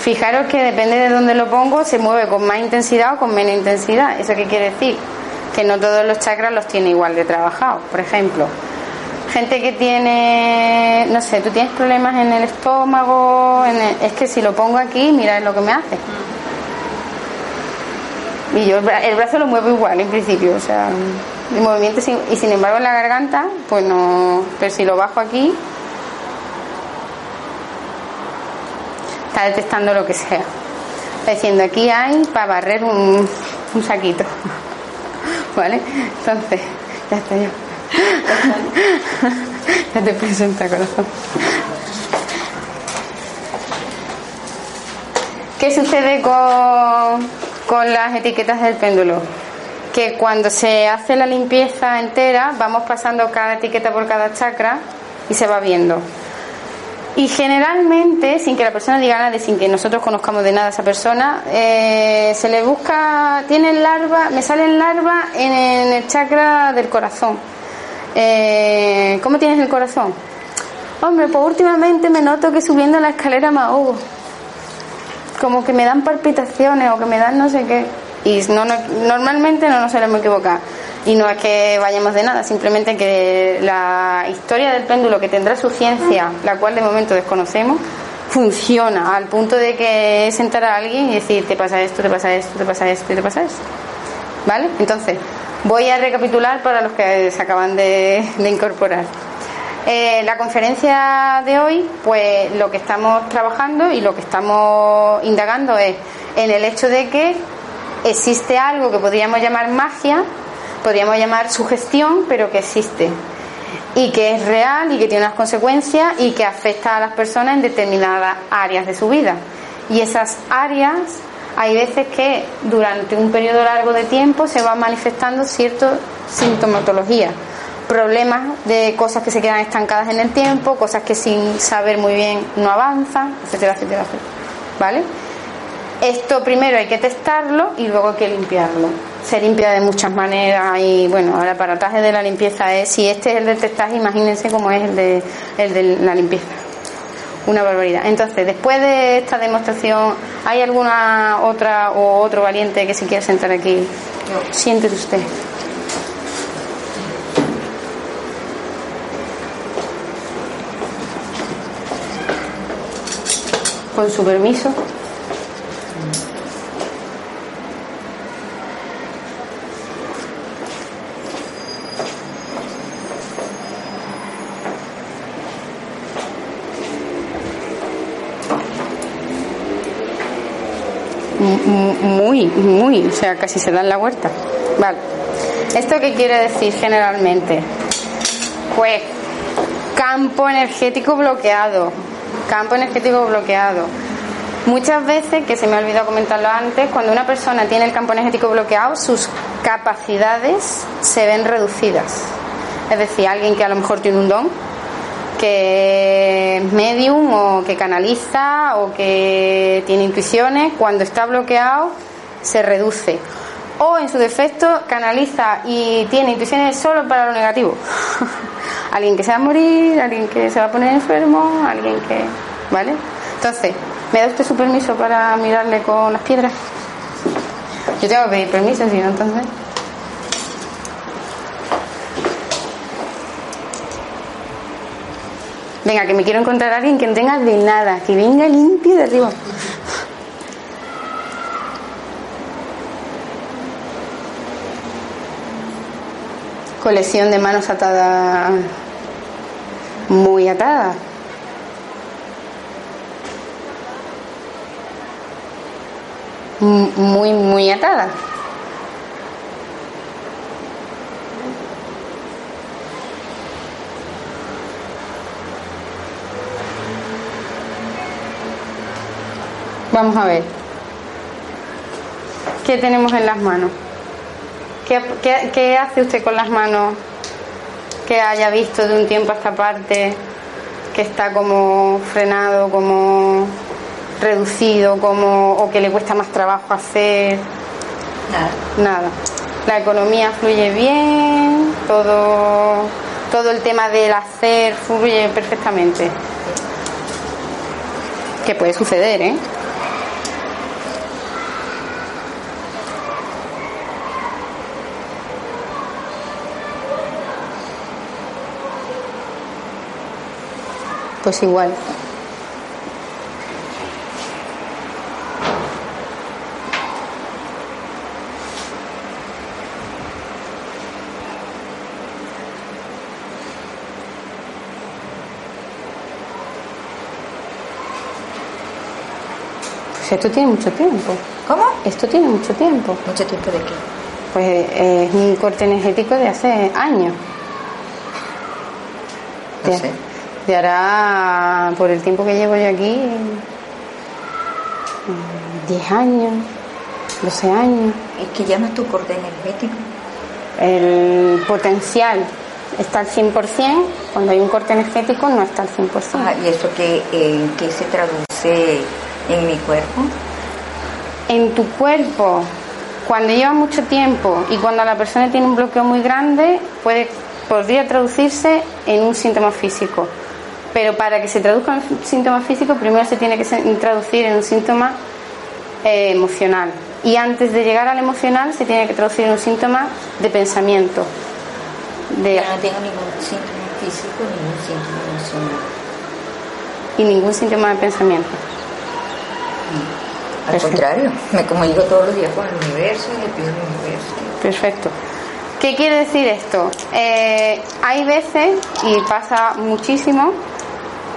S1: Fijaros que depende de dónde lo pongo, se mueve con más intensidad o con menos intensidad. ¿Eso qué quiere decir? Que no todos los chakras los tiene igual de trabajados. Por ejemplo, gente que tiene, no sé, tú tienes problemas en el estómago, en el- es que si lo pongo aquí, mira lo que me hace. Y yo el bra- el brazo lo muevo igual en principio, o sea, el movimiento y sin embargo en la garganta, pues no, pero si lo bajo aquí, está detectando lo que sea. Está diciendo aquí hay para barrer un, un saquito. ¿Vale? Entonces, ya está yo. ya te presenta corazón. ¿Qué sucede con, con las etiquetas del péndulo? Que cuando se hace la limpieza entera, vamos pasando cada etiqueta por cada chakra y se va viendo. Y generalmente, sin que la persona diga nada sin que nosotros conozcamos de nada a esa persona, eh, se le busca, tienen larva, me salen larvas en, en el chakra del corazón. Eh, ¿Cómo tienes el corazón? Hombre, pues últimamente me noto que subiendo la escalera me ahogo. Como que me dan palpitaciones o que me dan no sé qué. Y no, normalmente no nos solemos equivocar. Y no es que vayamos de nada, simplemente que la historia del péndulo que tendrá su ciencia, la cual de momento desconocemos, funciona al punto de que sentar a alguien y decir, te pasa esto, te pasa esto, te pasa esto, te pasa esto. ¿Vale? Entonces, voy a recapitular para los que se acaban de, incorporar. Eh, la conferencia de hoy, pues lo que estamos trabajando y lo que estamos indagando es en el hecho de que existe algo que podríamos llamar magia, podríamos llamar sugestión, pero que existe y que es real y que tiene unas consecuencias y que afecta a las personas en determinadas áreas de su vida. Y esas áreas hay veces que durante un periodo largo de tiempo se va manifestando cierta sintomatología, problemas de cosas que se quedan estancadas en el tiempo, cosas que sin saber muy bien no avanzan, etcétera, etcétera, etcétera. ¿Vale? Esto primero hay que testarlo y luego hay que limpiarlo. Se limpia de muchas maneras y bueno, el aparataje de la limpieza es, si este es el del testaje, imagínense cómo es el de, el de la limpieza. Una barbaridad. Entonces, después de esta demostración, ¿hay alguna otra o otro valiente que se quiera sentar aquí? Siéntese usted. Con su permiso. Muy, muy, o sea, casi se da en la huerta. Vale. ¿Esto qué quiere decir generalmente? Pues campo energético bloqueado. Campo energético bloqueado. Muchas veces, que se me ha olvidado comentarlo antes, cuando una persona tiene el campo energético bloqueado, sus capacidades se ven reducidas. Es decir, alguien que a lo mejor tiene un don, que es medium o que canaliza o que tiene intuiciones, cuando está bloqueado se reduce. O en su defecto canaliza y tiene intuiciones solo para lo negativo. alguien que se va a morir, alguien que se va a poner enfermo, alguien que... ¿Vale? Entonces, ¿me da usted su permiso para mirarle con las piedras? Yo tengo que pedir permiso, si no, entonces... Venga, que me quiero encontrar a alguien que no tenga de nada, que venga limpio de arriba. Colección de manos atadas, muy atadas. Muy, muy atadas. Vamos a ver. ¿Qué tenemos en las manos? ¿Qué, hace usted con las manos que haya visto de un tiempo a esta parte que está como frenado, como reducido, como o que le cuesta más trabajo hacer?
S3: Nada.
S1: Nada. La economía fluye bien, todo todo el tema del hacer fluye perfectamente. Que puede suceder, ¿eh? Pues igual. Pues esto tiene mucho tiempo.
S3: ¿Cómo?
S1: Esto tiene mucho tiempo.
S3: ¿Mucho tiempo de qué?
S1: Pues eh, es un corte energético de hace años.
S3: No sé.
S1: De hará, por el tiempo que llevo yo aquí, 10 años, 12 años.
S3: ¿Y qué llamas tu corte energético?
S1: El potencial está al 100%, cuando hay un corte energético no está al 100%.
S3: Ah, ¿Y eso qué, en qué se traduce en mi cuerpo?
S1: En tu cuerpo, cuando lleva mucho tiempo y cuando la persona tiene un bloqueo muy grande, puede, podría traducirse en un síntoma físico pero para que se traduzca en un síntoma físico, primero se tiene que traducir en un síntoma eh, emocional. Y antes de llegar al emocional se tiene que traducir en un síntoma de pensamiento.
S3: De... no tengo ningún síntoma físico, ningún síntoma emocional.
S1: Y ningún síntoma de pensamiento.
S3: Al contrario, me comunico todos los días con el universo y le pido al universo.
S1: Perfecto. ¿Qué quiere decir esto? Eh, hay veces, y pasa muchísimo,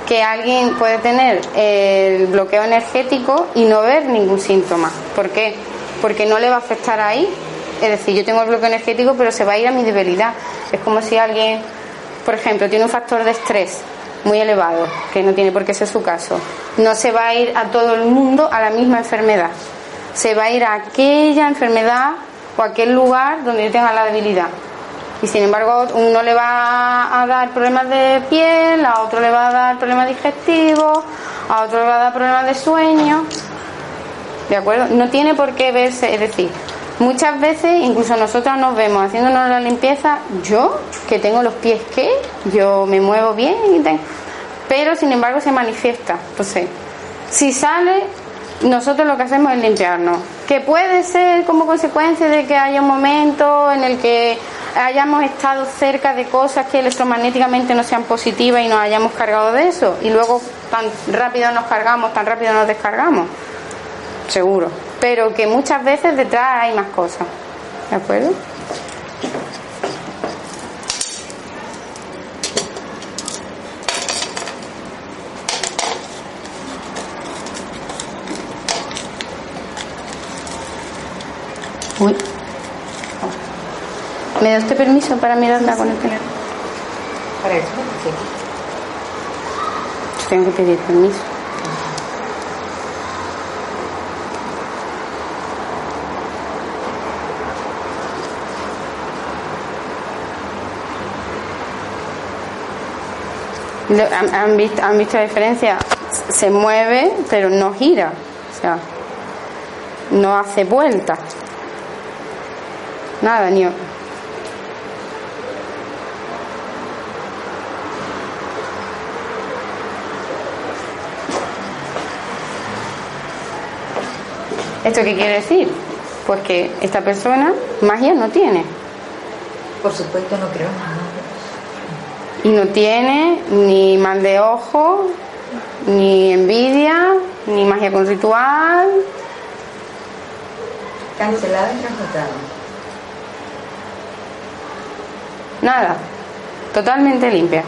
S1: que alguien puede tener el bloqueo energético y no ver ningún síntoma. ¿Por qué? Porque no le va a afectar ahí. Es decir, yo tengo el bloqueo energético, pero se va a ir a mi debilidad. Es como si alguien, por ejemplo, tiene un factor de estrés muy elevado, que no tiene por qué ser su caso. No se va a ir a todo el mundo a la misma enfermedad. Se va a ir a aquella enfermedad o aquel lugar donde yo tenga la debilidad. Y sin embargo, uno le va a dar problemas de piel, a otro le va a dar problemas digestivos, a otro le va a dar problemas de sueño. ¿De acuerdo? No tiene por qué verse, es decir, muchas veces incluso nosotros nos vemos haciéndonos la limpieza, yo que tengo los pies que, yo me muevo bien, y pero sin embargo se manifiesta. Entonces, si sale, nosotros lo que hacemos es limpiarnos. Que puede ser como consecuencia de que haya un momento en el que hayamos estado cerca de cosas que electromagnéticamente no sean positivas y nos hayamos cargado de eso. Y luego tan rápido nos cargamos, tan rápido nos descargamos. Seguro. Pero que muchas veces detrás hay más cosas. ¿De acuerdo? Uy. ¿Me da usted permiso para mirarla con el teléfono?
S3: Para eso, sí.
S1: Tengo que pedir permiso. ¿Han visto, ¿Han visto la diferencia? Se mueve, pero no gira. O sea, no hace vuelta. Nada, ni. ¿Esto qué quiere decir? Pues que esta persona magia no tiene.
S3: Por supuesto, no creo nada.
S1: Y no tiene ni mal de ojo, ni envidia, ni magia con ritual.
S3: Cancelado y transmutado.
S1: Nada. Totalmente limpia.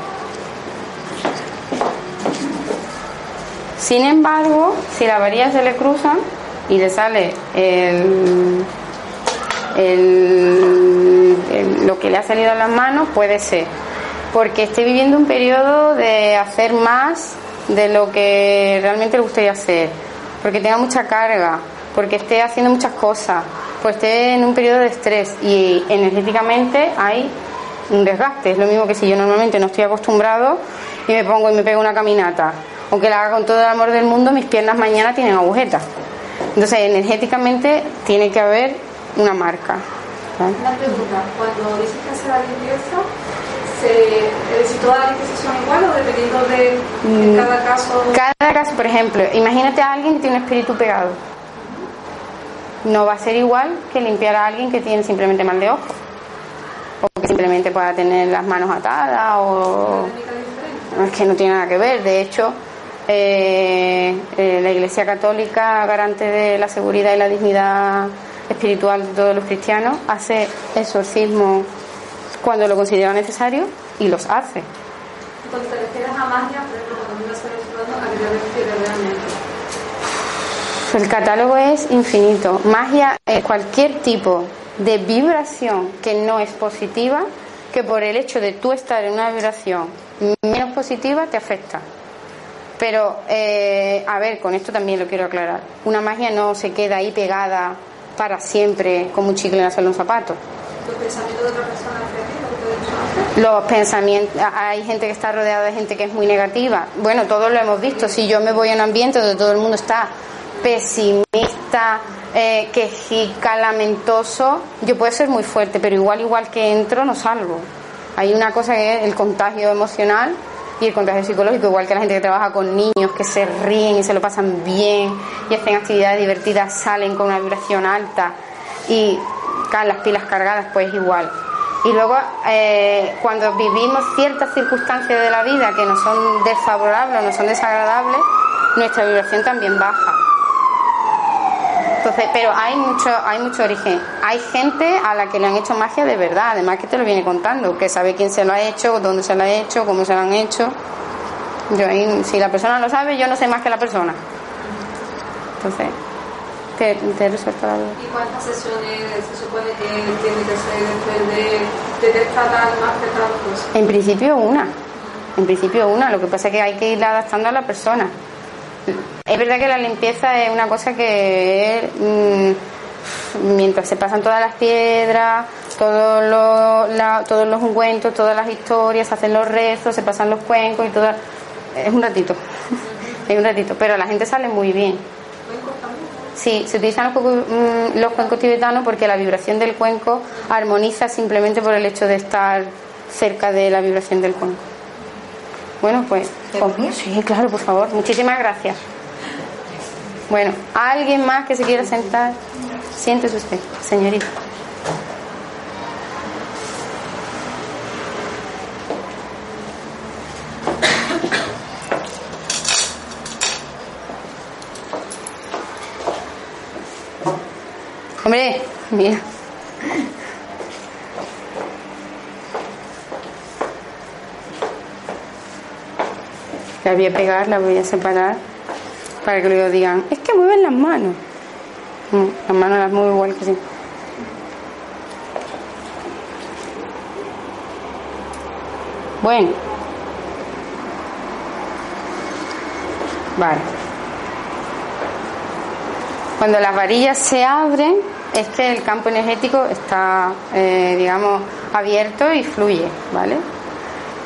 S1: Sin embargo, si la varilla se le cruza y le sale el, lo que le ha salido a las manos, puede ser porque esté viviendo un periodo de hacer más de lo que realmente le gustaría hacer, porque tenga mucha carga, porque esté haciendo muchas cosas, pues esté en un periodo de estrés y energéticamente hay un desgaste. Es lo mismo que si yo normalmente no estoy acostumbrado y me pongo y me pego una caminata. Aunque la haga con todo el amor del mundo, mis piernas mañana tienen agujetas. Entonces, energéticamente tiene que haber una marca.
S2: Una pregunta, cuando dices que hace la limpieza, se, todas las limpiezas son iguales o dependiendo de, mm, cada caso?
S1: Cada caso, por ejemplo, imagínate a alguien que tiene un espíritu pegado. No va a ser igual que limpiar a alguien que tiene simplemente mal de ojo. O que simplemente pueda tener las manos atadas o... Es que no tiene nada que ver. De hecho, eh, eh, la Iglesia Católica, garante de la seguridad y la dignidad espiritual de todos los cristianos, hace exorcismo cuando lo considera necesario y los hace.
S2: Cuando te refieres a magia, por ejemplo, cuando estás ¿a qué te refieres realmente?
S1: El catálogo es infinito. Magia es cualquier tipo de vibración que no es positiva, que por el hecho de tú estar en una vibración menos positiva te afecta. Pero, eh, a ver, con esto también lo quiero aclarar. Una magia no se queda ahí pegada para siempre como un chicle en un zapato.
S2: ¿Los pensamientos de otra persona
S1: los pensamientos, hay gente que está rodeada de gente que es muy negativa. Bueno, todos lo hemos visto. Si yo me voy a un ambiente donde todo el mundo está pesimista, eh, quejica, lamentoso, yo puedo ser muy fuerte, pero igual, igual que entro, no salgo. Hay una cosa que es el contagio emocional y el contagio psicológico, igual que la gente que trabaja con niños que se ríen y se lo pasan bien y hacen actividades divertidas, salen con una vibración alta y caen las pilas cargadas, pues igual. Y luego, eh, cuando vivimos ciertas circunstancias de la vida que no son desfavorables, no son desagradables, nuestra vibración también baja. Entonces, pero hay mucho, hay mucho origen. Hay gente a la que le han hecho magia de verdad, además que te lo viene contando, que sabe quién se lo ha hecho, dónde se lo ha hecho, cómo se lo han hecho. Yo, si la persona lo sabe, yo no sé más que la persona. Entonces, te, te resuelto la
S2: ¿Y cuántas sesiones se supone que tiene que ser después de, de tratar más que
S1: En principio una. En principio una. Lo que pasa es que hay que ir adaptando a la persona. Es verdad que la limpieza es una cosa que mm, mientras se pasan todas las piedras, todos los, todos los ungüentos, todas las historias, se hacen los rezos, se pasan los cuencos y todo. Es un ratito, es un ratito, pero la gente sale muy bien. Sí, se utilizan mm, los cuencos tibetanos porque la vibración del cuenco armoniza simplemente por el hecho de estar cerca de la vibración del cuenco. Bueno, pues. sí, claro, por favor. Muchísimas gracias. Bueno, ¿alguien más que se quiera sentar? Siéntese usted, señorita. Hombre, mira. La voy a pegar, la voy a separar para que luego digan, es que mueven las manos. Mm, las manos las muevo igual que sí. Bueno. Vale. Cuando las varillas se abren, es que el campo energético está, eh, digamos, abierto y fluye, ¿vale?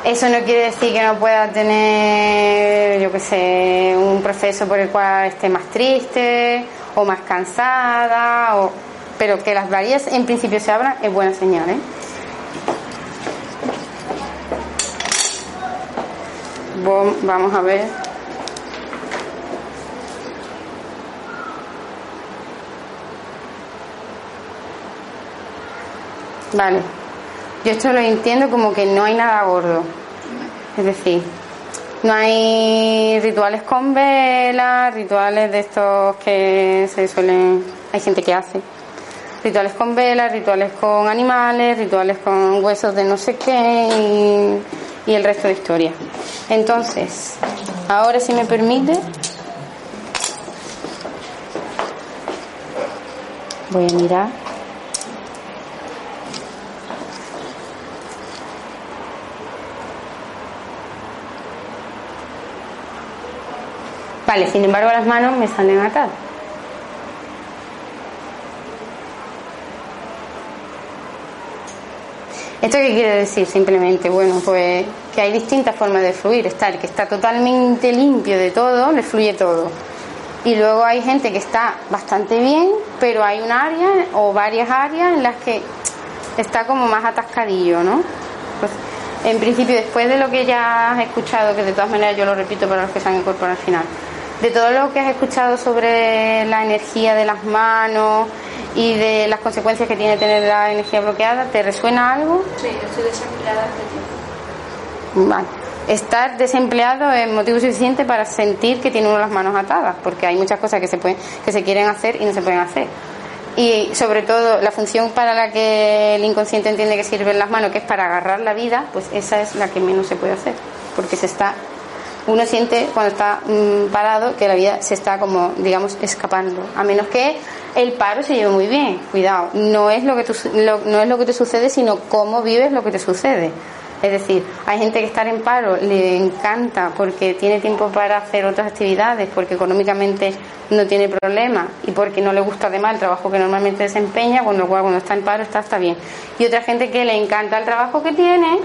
S1: Eso no quiere decir que no pueda tener, yo qué sé, un proceso por el cual esté más triste o más cansada, o... pero que las varillas en principio se abran es buena señal. ¿eh? Vamos a ver. Vale. Yo esto lo entiendo como que no hay nada gordo. Es decir, no hay rituales con velas, rituales de estos que se suelen. Hay gente que hace. Rituales con velas, rituales con animales, rituales con huesos de no sé qué y, y el resto de historia. Entonces, ahora si me permite, voy a mirar. Sin embargo las manos me salen acá. ¿Esto qué quiere decir simplemente? Bueno, pues que hay distintas formas de fluir. Está el que está totalmente limpio de todo, le fluye todo. Y luego hay gente que está bastante bien, pero hay un área o varias áreas en las que está como más atascadillo, ¿no? Pues, en principio, después de lo que ya has escuchado, que de todas maneras yo lo repito para los que se han incorporado al final, de todo lo que has escuchado sobre la energía de las manos y de las consecuencias que tiene tener la energía bloqueada, ¿te resuena algo?
S2: Sí, estoy desempleada
S1: Vale. Estar desempleado es motivo suficiente para sentir que tiene uno las manos atadas, porque hay muchas cosas que se, pueden, que se quieren hacer y no se pueden hacer. Y sobre todo la función para la que el inconsciente entiende que sirven las manos, que es para agarrar la vida, pues esa es la que menos se puede hacer, porque se está uno siente cuando está mm, parado que la vida se está como, digamos, escapando. A menos que el paro se lleve muy bien. Cuidado, no es lo que, no es lo que te sucede, sino cómo vives lo que te sucede. Es decir, hay gente que estar en paro le encanta porque tiene tiempo para hacer otras actividades, porque económicamente no tiene problema y porque no le gusta además el trabajo que normalmente desempeña, con lo cual cuando está en paro está, está bien. Y otra gente que le encanta el trabajo que tiene,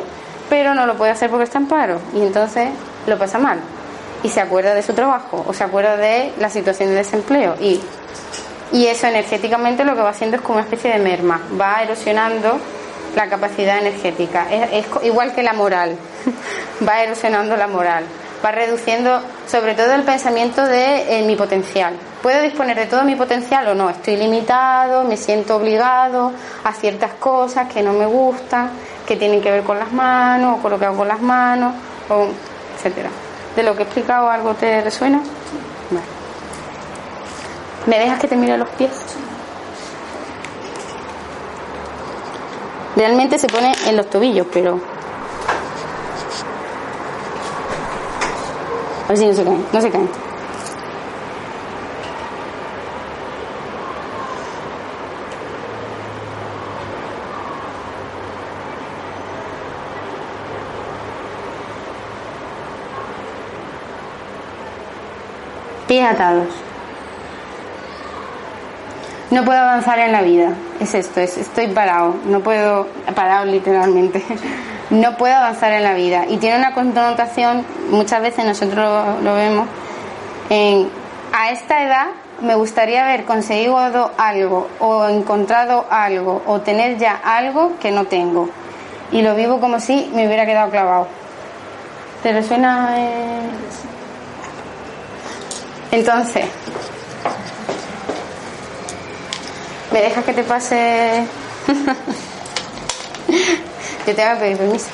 S1: pero no lo puede hacer porque está en paro. Y entonces lo pasa mal y se acuerda de su trabajo o se acuerda de la situación de desempleo y, y eso energéticamente lo que va haciendo es como una especie de merma, va erosionando la capacidad energética. Es, igual que la moral. va erosionando la moral, va reduciendo sobre todo el pensamiento de mi potencial. ¿Puedo disponer de todo mi potencial o no? Estoy limitado, me siento obligado a ciertas cosas que no me gustan, que tienen que ver con las manos, o con lo que hago con las manos, o etcétera. ¿De lo que he explicado algo te resuena? ¿Me dejas que te mire los pies? Realmente se pone en los tobillos, pero. A ver si no se caen, no se caen. Pies atados. No puedo avanzar en la vida. Es esto, es, estoy parado. No puedo, parado literalmente. No puedo avanzar en la vida. Y tiene una connotación, muchas veces nosotros lo, vemos, en, a esta edad me gustaría haber conseguido algo o encontrado algo o tener ya algo que no tengo. Y lo vivo como si me hubiera quedado clavado. ¿Te resuena? Eh? Entonces, ¿Me dejas que te pase? Yo te voy a pedir permiso.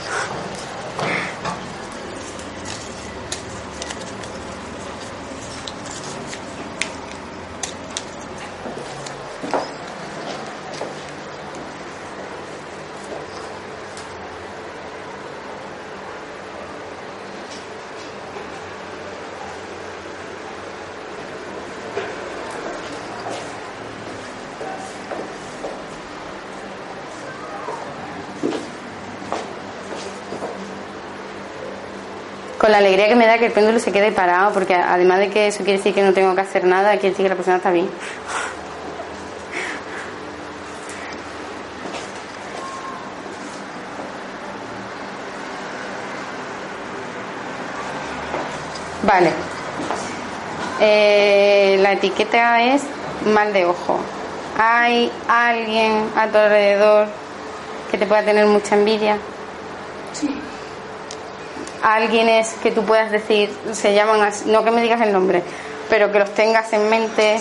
S1: Con la alegría que me da que el péndulo se quede parado, porque además de que eso quiere decir que no tengo que hacer nada, quiere decir que la persona está bien. Vale. Eh, la etiqueta es mal de ojo. ¿Hay alguien a tu alrededor que te pueda tener mucha envidia? Alguien es que tú puedas decir, se llaman no que me digas el nombre, pero que los tengas en mente.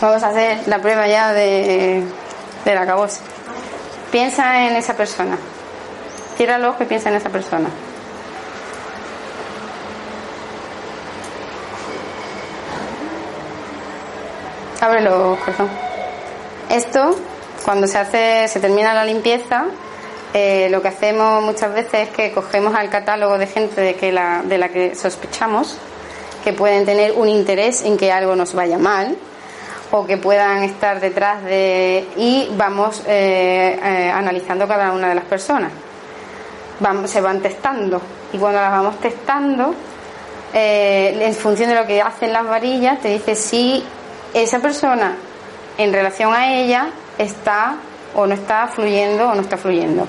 S1: Vamos a hacer la prueba ya de, de la cabosa. Piensa en esa persona. Cierra los y piensa en esa persona. Abre los perdón. Esto, cuando se hace, se termina la limpieza, eh, lo que hacemos muchas veces es que cogemos al catálogo de gente de, que la, de la que sospechamos que pueden tener un interés en que algo nos vaya mal o que puedan estar detrás de y vamos eh, eh, analizando cada una de las personas. Vamos, se van testando. Y cuando las vamos testando en función de lo que hacen las varillas te dice si esa persona en relación a ella está o no está fluyendo o no está fluyendo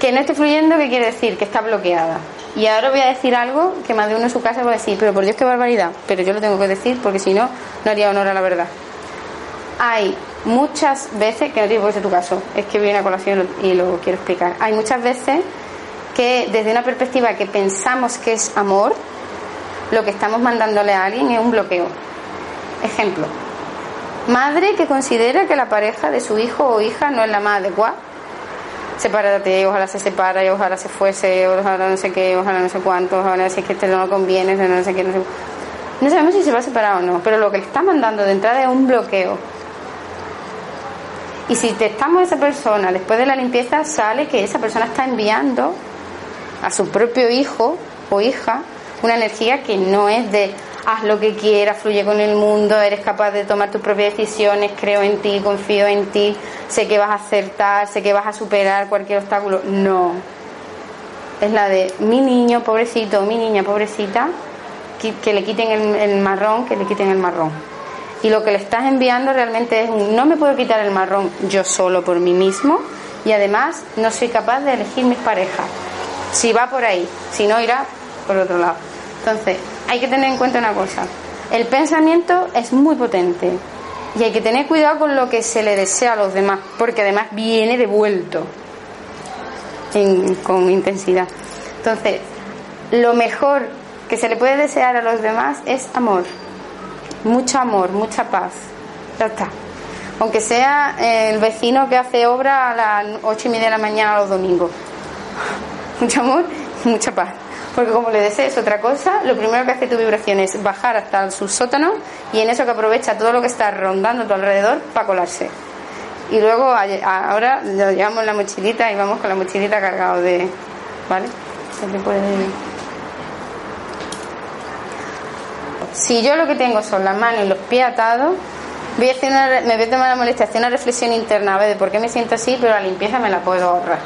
S1: que no esté fluyendo, ¿qué quiere decir? Que está bloqueada. Y ahora voy a decir algo que más de uno en su casa va a decir, pero por Dios qué barbaridad, pero yo lo tengo que decir porque si no, no haría honor a la verdad. Hay muchas veces, que no tiene por qué ser tu caso, es que viene a colación y lo quiero explicar. Hay muchas veces que desde una perspectiva que pensamos que es amor, lo que estamos mandándole a alguien es un bloqueo. Ejemplo, madre que considera que la pareja de su hijo o hija no es la más adecuada sepárate, ojalá se separa, ojalá se fuese, ojalá no sé qué, ojalá no sé cuánto, ojalá si es que este no conviene, no sé qué, no sé. No sabemos si se va a separar o no, pero lo que está mandando de entrada es un bloqueo. Y si testamos a esa persona después de la limpieza, sale que esa persona está enviando a su propio hijo o hija una energía que no es de haz lo que quieras, fluye con el mundo, eres capaz de tomar tus propias decisiones, creo en ti, confío en ti, sé que vas a acertar, sé que vas a superar cualquier obstáculo. No. Es la de mi niño pobrecito, mi niña pobrecita, que, le quiten el, marrón, que le quiten el marrón. Y lo que le estás enviando realmente es un, no me puedo quitar el marrón yo solo por mí mismo y además no soy capaz de elegir mis parejas. Si va por ahí, si no irá por otro lado. Entonces, hay que tener en cuenta una cosa. El pensamiento es muy potente Y hay que tener cuidado con lo que se le desea a los demás, porque además viene devuelto con intensidad. Entonces, lo mejor que se le puede desear a los demás es amor, mucho amor, mucha paz. Ya está. Aunque sea el vecino que hace obra a las ocho y media de la mañana los domingos. Mucho amor y mucha paz. Porque como le desees otra cosa, lo primero que hace tu vibración es bajar hasta el subsótano y en eso que aprovecha todo lo que está rondando a tu alrededor para colarse. Y luego ahora lo llevamos la mochilita y vamos con la mochilita cargado de... ¿Vale? Si yo lo que tengo son las manos y los pies atados, voy a hacer me voy a tomar la molestia, hacer una reflexión interna a ver de por qué me siento así, pero la limpieza me la puedo ahorrar.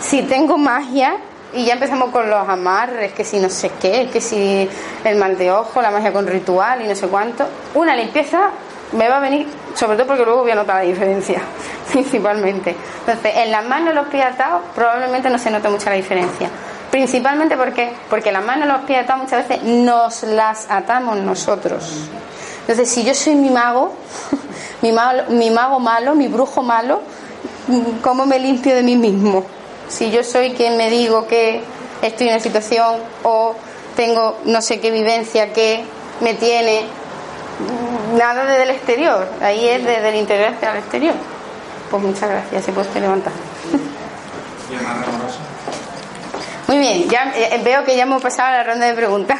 S1: Si tengo magia, y ya empezamos con los amarres, que si no sé qué, que si el mal de ojo, la magia con ritual y no sé cuánto, una limpieza me va a venir, sobre todo porque luego voy a notar la diferencia, principalmente. Entonces, en las manos los pies atados probablemente no se nota mucha la diferencia. Principalmente porque, porque las manos los pies atados muchas veces nos las atamos nosotros. Entonces, si yo soy mi mago, mi, mi mago malo, mi brujo malo, ¿cómo me limpio de mí mismo? Si yo soy quien me digo que estoy en una situación o tengo no sé qué vivencia que me tiene nada desde el exterior, ahí es desde el interior hacia el exterior. Pues muchas gracias, se puede levantar. Muy bien, ya eh, veo que ya hemos pasado a la ronda de preguntas.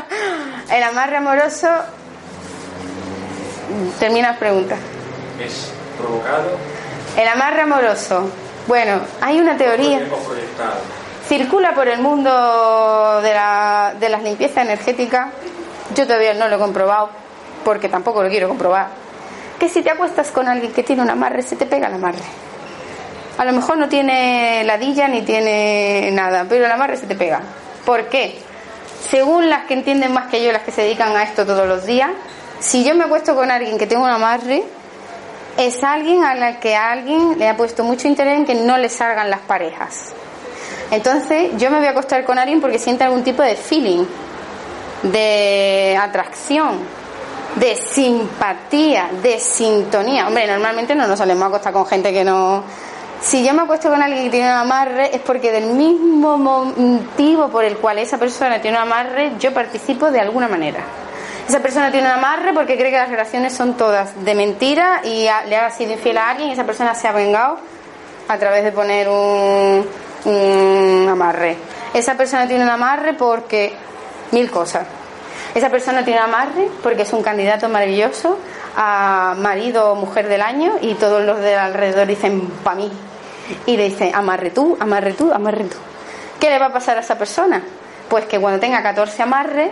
S1: el amarre amoroso termina las preguntas.
S4: Es provocado.
S1: El amarre amoroso. Bueno, hay una teoría. Circula por el mundo de, la, de las limpiezas energéticas. Yo todavía no lo he comprobado, porque tampoco lo quiero comprobar. Que si te acuestas con alguien que tiene un amarre, se te pega el amarre. A lo mejor no tiene ladilla ni tiene nada, pero el amarre se te pega. ¿Por qué? Según las que entienden más que yo, las que se dedican a esto todos los días, si yo me acuesto con alguien que tiene un amarre, es alguien al que alguien le ha puesto mucho interés en que no le salgan las parejas. Entonces, yo me voy a acostar con alguien porque siente algún tipo de feeling, de atracción, de simpatía, de sintonía. Hombre, normalmente no nos solemos acostar con gente que no. Si yo me acuesto con alguien que tiene un amarre, es porque del mismo motivo por el cual esa persona tiene un amarre, yo participo de alguna manera. Esa persona tiene un amarre porque cree que las relaciones son todas de mentira y le ha sido infiel a alguien y esa persona se ha vengado a través de poner un, un amarre. Esa persona tiene un amarre porque mil cosas. Esa persona tiene un amarre porque es un candidato maravilloso a marido o mujer del año y todos los de alrededor dicen pa' mí. Y le dice amarre tú, amarre tú, amarre tú. ¿Qué le va a pasar a esa persona? Pues que cuando tenga 14 amarres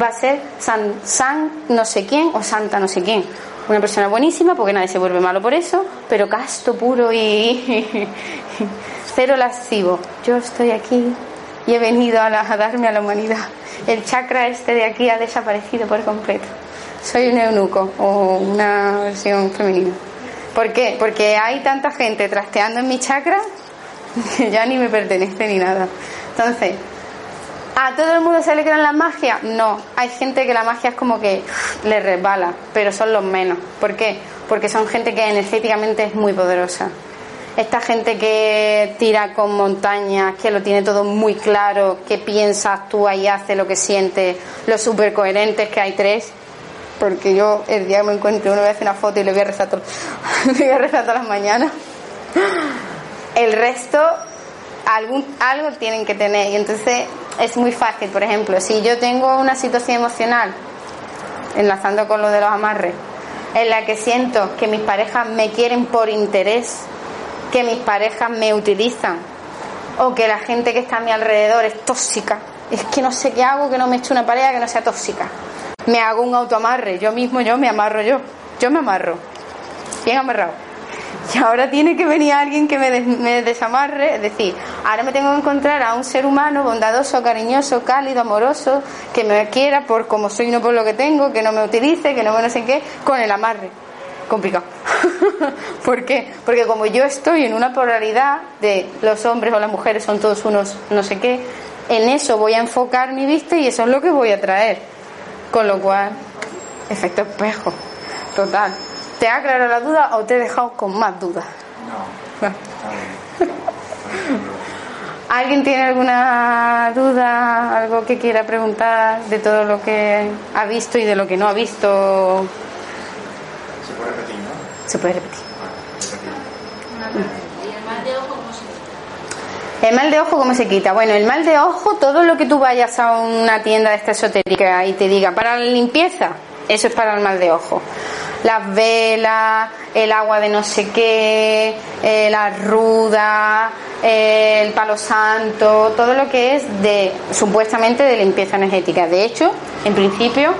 S1: va a ser san, san no sé quién o santa no sé quién. Una persona buenísima porque nadie se vuelve malo por eso, pero casto, puro y cero lascivo. Yo estoy aquí y he venido a, darme a la humanidad. El chakra este de aquí ha desaparecido por completo. Soy un eunuco o una versión femenina. ¿Por qué? Porque hay tanta gente trasteando en mi chakra que ya ni me pertenece ni nada. Entonces, ¿A todo el mundo se le queda la magia? No, hay gente que la magia es como que le resbala, pero son los menos. ¿Por qué? Porque son gente que energéticamente es muy poderosa. Esta gente que tira con montañas, que lo tiene todo muy claro, que piensa, actúa y hace lo que siente, los súper coherentes, que hay tres, porque yo el día que me encuentro uno voy a hacer una foto y le voy a rezar, le voy a rezar todas las mañanas. El resto algún, algo tienen que tener. Y entonces es muy fácil, por ejemplo, si yo tengo una situación emocional, enlazando con lo de los amarres, en la que siento que mis parejas me quieren por interés, que mis parejas me utilizan o que la gente que está a mi alrededor es tóxica, es que no sé qué hago, que no me eche una pareja que no sea tóxica. Me hago un autoamarre, yo mismo yo me amarro yo, yo me amarro, bien amarrado y ahora tiene que venir alguien que me, desamarre, es decir, ahora me tengo que encontrar a un ser humano bondadoso, cariñoso, cálido, amoroso, que me quiera por como soy, no por lo que tengo, que no me utilice, que no me no sé qué, con el amarre. Complicado. ¿Por qué? Porque como yo estoy en una polaridad de los hombres o las mujeres son todos unos no sé qué, en eso voy a enfocar mi vista y eso es lo que voy a traer. Con lo cual, efecto espejo, total. ¿Te ha aclarado la duda o te he dejado con más dudas?
S4: No.
S1: ¿Alguien tiene alguna duda, algo que quiera preguntar de todo lo que ha visto y de lo que no ha visto?
S4: Se puede repetir, ¿no?
S1: Se puede repetir.
S5: ¿Y el mal de ojo cómo se quita?
S1: El mal de ojo, ¿cómo se quita? Bueno, el mal de ojo, todo lo que tú vayas a una tienda de esta esotérica y te diga para la limpieza, eso es para el mal de ojo. Las velas, el agua de no sé qué, eh, la ruda, eh, el palo santo, todo lo que es de supuestamente de limpieza energética. De hecho, en principio,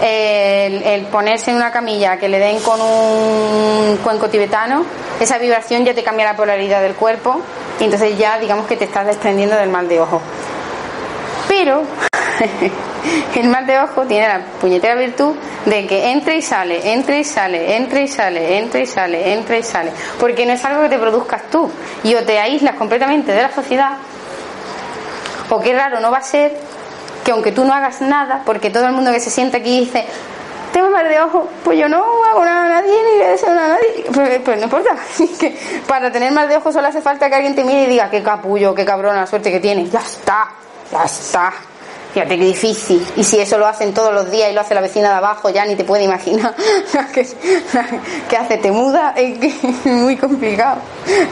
S1: el, el ponerse en una camilla que le den con un cuenco tibetano, esa vibración ya te cambia la polaridad del cuerpo y entonces ya digamos que te estás desprendiendo del mal de ojo. Pero el mal de ojo tiene la puñetera virtud de que entra y sale, entra y sale, entra y sale, entra y sale, entra y sale. Porque no es algo que te produzcas tú y o te aíslas completamente de la sociedad, o qué raro no va a ser que aunque tú no hagas nada, porque todo el mundo que se sienta aquí dice, tengo mal de ojo, pues yo no hago nada a nadie ni le deseo nada a nadie. Pues, pues no importa. para tener mal de ojo solo hace falta que alguien te mire y diga, qué capullo, qué cabrón la suerte que tienes. Ya está, ya está. Fíjate qué difícil. Y si eso lo hacen todos los días y lo hace la vecina de abajo, ya ni te puede imaginar que hace. Te muda, es que muy complicado.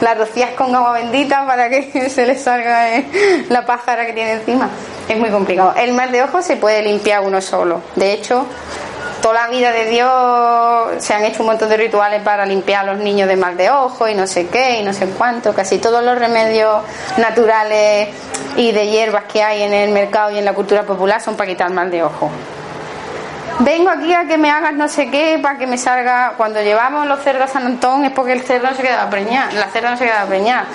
S1: La rocías con agua bendita para que se le salga eh, la pájara que tiene encima. Es muy complicado. El mal de ojo se puede limpiar uno solo. De hecho, toda la vida de Dios se han hecho un montón de rituales para limpiar a los niños de mal de ojo y no sé qué y no sé cuánto. Casi todos los remedios naturales y de hierbas que hay en el mercado y en la cultura popular son para quitar mal de ojo. Vengo aquí a que me hagas no sé qué para que me salga. Cuando llevamos los cerdos a San Antón es porque el cerdo no se quedaba preñada, la cerda no se quedaba preñada.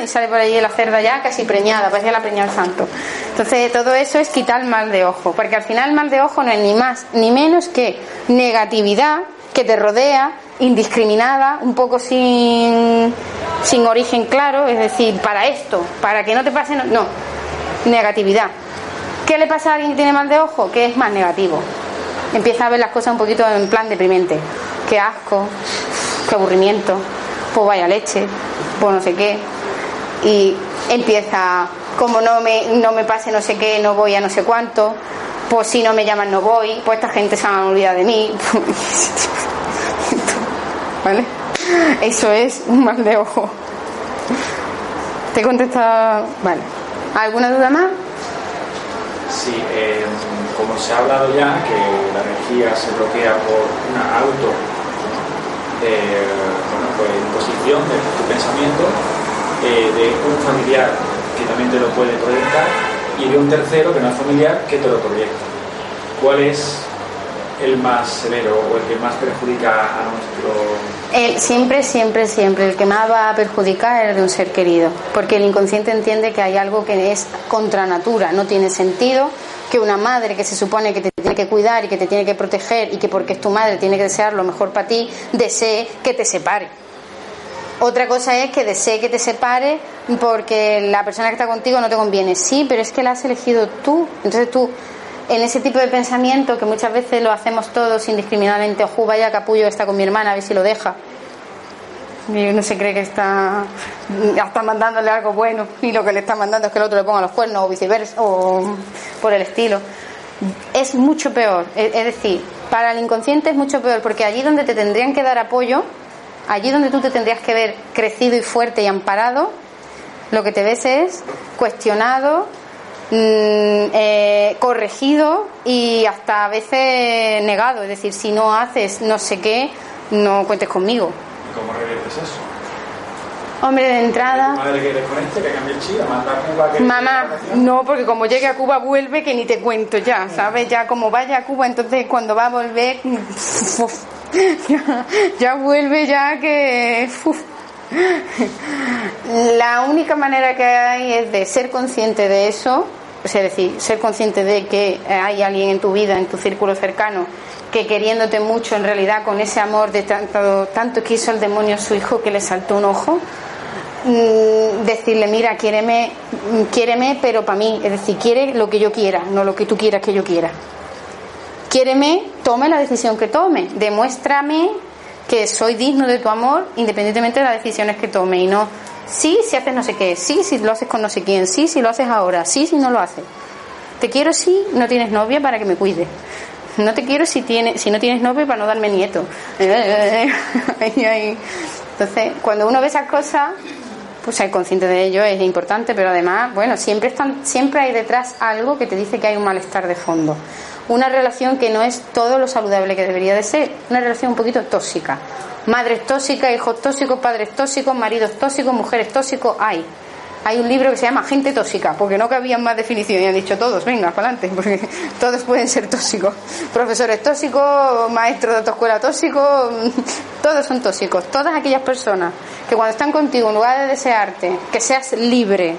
S1: Y sale por allí la cerda ya casi preñada, parecía la preñada del santo. Entonces todo eso es quitar mal de ojo, porque al final el mal de ojo no es ni más ni menos que negatividad que te rodea, indiscriminada, un poco sin, sin origen claro, es decir, para esto, para que no te pase, no, no, negatividad. ¿Qué le pasa a alguien que tiene mal de ojo? Que es más negativo. Empieza a ver las cosas un poquito en plan deprimente. Qué asco, qué aburrimiento, pues vaya leche, pues no sé qué. Y empieza, como no me, no me pase no sé qué, no voy a no sé cuánto, pues si no me llaman no voy, pues esta gente se van a olvidar de mí. ¿Vale? Eso es un mal de ojo. ¿Te contesta? Vale. ¿Alguna duda más?
S4: Sí, eh, como se ha hablado ya, que la energía se bloquea por una auto eh, pues, imposición de tu pensamiento, eh, de un familiar que también te lo puede proyectar y de un tercero que no es familiar que te lo proyecta. ¿Cuál es el más severo o el que más perjudica a nuestro
S1: El, siempre, siempre, siempre, el que más va a perjudicar es el de un ser querido, porque el inconsciente entiende que hay algo que es contra natura, no tiene sentido que una madre que se supone que te tiene que cuidar y que te tiene que proteger y que porque es tu madre tiene que desear lo mejor para ti, desee que te separe. Otra cosa es que desee que te separe porque la persona que está contigo no te conviene. Sí, pero es que la has elegido tú. Entonces tú, en ese tipo de pensamiento que muchas veces lo hacemos todos indiscriminadamente, ojo, vaya capullo está con mi hermana, a ver si lo deja. Y uno se cree que está, está mandándole algo bueno y lo que le está mandando es que el otro le ponga los cuernos o viceversa o por el estilo. Es mucho peor. Es es decir, para el inconsciente es mucho peor porque allí donde te tendrían que dar apoyo, allí donde tú te tendrías que ver crecido y fuerte y amparado, lo que te ves es cuestionado, eh, corregido y hasta a veces negado. Es decir, si no haces no sé qué, no cuentes conmigo.
S4: ¿Y cómo reviertes eso?
S1: Hombre, de entrada.
S4: Madre que desconecte, que cambie el chip, manda a Cuba que
S1: Mamá, no, porque como llegue a Cuba vuelve que ni te cuento ya, ¿sabes? Ya como vaya a Cuba, entonces cuando va a volver, ya, ya vuelve ya que... uf. La única manera que hay es de ser consciente de eso, es decir, ser consciente de que hay alguien en tu vida, en tu círculo cercano, que queriéndote mucho en realidad con ese amor de tanto, tanto quiso el demonio a su hijo que le saltó un ojo, mm, decirle, mira, quiéreme, mm, quiéreme, pero para mí, es decir, quiere lo que yo quiera, no lo que tú quieras que yo quiera. Quiéreme, tome la decisión que tome, demuéstrame que soy digno de tu amor independientemente de las decisiones que tome y no sí si haces no sé qué, sí si lo haces con no sé quién, sí si lo haces ahora, sí si no lo haces. Te quiero si no tienes novia para que me cuide. No te quiero si, tiene, si no tienes novio para no darme nieto. Entonces, cuando uno ve esas cosas, pues ser consciente de ello es importante, pero además, bueno, siempre, están, siempre hay detrás algo que te dice que hay un malestar de fondo. Una relación que no es todo lo saludable que debería de ser, una relación un poquito tóxica. Madres tóxicas, hijos tóxicos, padres tóxicos, maridos tóxicos, mujeres tóxicos, hay hay un libro que se llama Gente tóxica, porque no cabían más definiciones y han dicho todos, venga, para adelante, porque todos pueden ser tóxicos. Profesores tóxicos, maestros de autoescuela tóxicos, todos son tóxicos. Todas aquellas personas que cuando están contigo, en lugar de desearte, que seas libre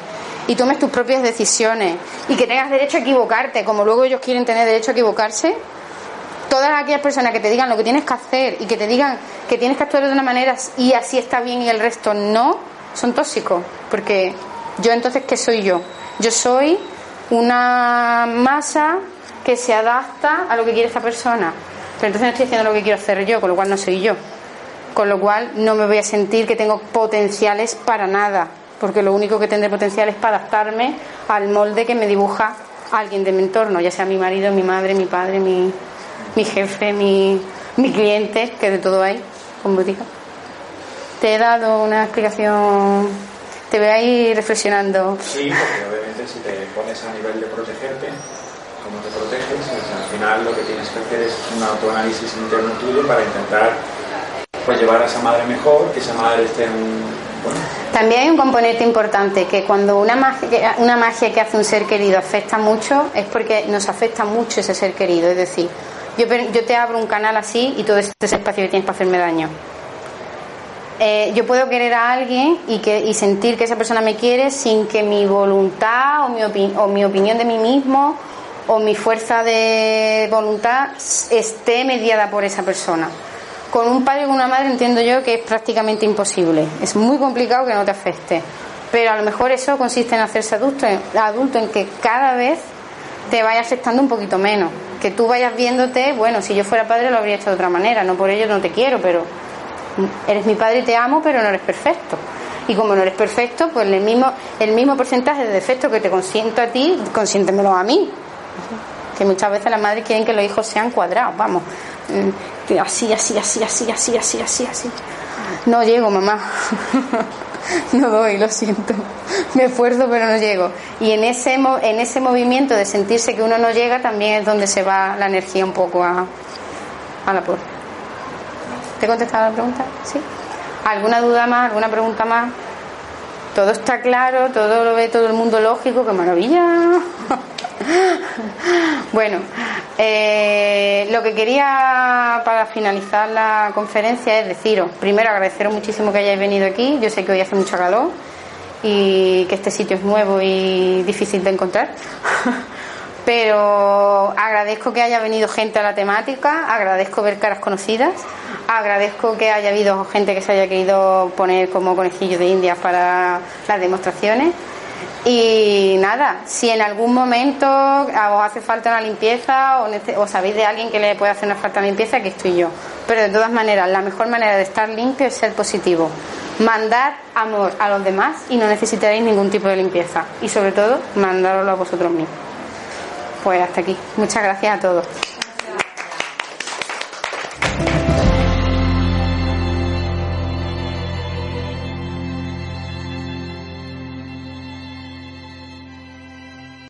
S1: y tomes tus propias decisiones y que tengas derecho a equivocarte, como luego ellos quieren tener derecho a equivocarse, todas aquellas personas que te digan lo que tienes que hacer y que te digan que tienes que actuar de una manera y así está bien y el resto no, son tóxicos, porque yo entonces, ¿qué soy yo? Yo soy una masa que se adapta a lo que quiere esta persona. Pero entonces no estoy haciendo lo que quiero hacer yo, con lo cual no soy yo. Con lo cual no me voy a sentir que tengo potenciales para nada, porque lo único que tendré potencial es para adaptarme al molde que me dibuja alguien de mi entorno, ya sea mi marido, mi madre, mi padre, mi, mi jefe, mi, mi cliente, que de todo hay, como digo. Te he dado una explicación te veo ahí reflexionando.
S4: Sí, porque obviamente si te pones a nivel de protegerte, ¿cómo te proteges? al final lo que tienes que hacer es un autoanálisis interno tuyo para intentar pues, llevar a esa madre mejor, que esa madre esté en bueno.
S1: También hay un componente importante, que cuando una magia, una magia que hace un ser querido afecta mucho, es porque nos afecta mucho ese ser querido. Es decir, yo, yo te abro un canal así y todo ese espacio que tienes para hacerme daño. Eh, yo puedo querer a alguien y, que, y sentir que esa persona me quiere sin que mi voluntad o mi, o mi opinión de mí mismo o mi fuerza de voluntad esté mediada por esa persona. Con un padre y con una madre entiendo yo que es prácticamente imposible. Es muy complicado que no te afecte. Pero a lo mejor eso consiste en hacerse adulto, adulto en que cada vez te vaya afectando un poquito menos. Que tú vayas viéndote, bueno, si yo fuera padre lo habría hecho de otra manera, no por ello no te quiero, pero Eres mi padre y te amo, pero no eres perfecto. Y como no eres perfecto, pues el mismo, el mismo porcentaje de defectos que te consiento a ti, consiéntemelo a mí. Que muchas veces las madres quieren que los hijos sean cuadrados, vamos. Así, así, así, así, así, así, así, así. No llego, mamá. no doy, lo siento. Me esfuerzo, pero no llego. Y en ese, en ese movimiento de sentirse que uno no llega, también es donde se va la energía un poco a, a la puerta. ¿Te he contestado la pregunta? ¿Sí? ¿Alguna duda más? ¿Alguna pregunta más? Todo está claro, todo lo ve todo el mundo lógico, qué maravilla. bueno, eh, lo que quería para finalizar la conferencia es deciros, primero agradeceros muchísimo que hayáis venido aquí, yo sé que hoy hace mucho calor y que este sitio es nuevo y difícil de encontrar. pero agradezco que haya venido gente a la temática, agradezco ver caras conocidas, agradezco que haya habido gente que se haya querido poner como conejillos de indias para las demostraciones. Y nada, si en algún momento os hace falta una limpieza o, sabéis de alguien que le puede hacer una falta de limpieza, que estoy yo. Pero de todas maneras, la mejor manera de estar limpio es ser positivo. Mandar amor a los demás y no necesitaréis ningún tipo de limpieza. Y sobre todo, mandároslo a vosotros mismos. Pues hasta aquí. Muchas gracias a todos.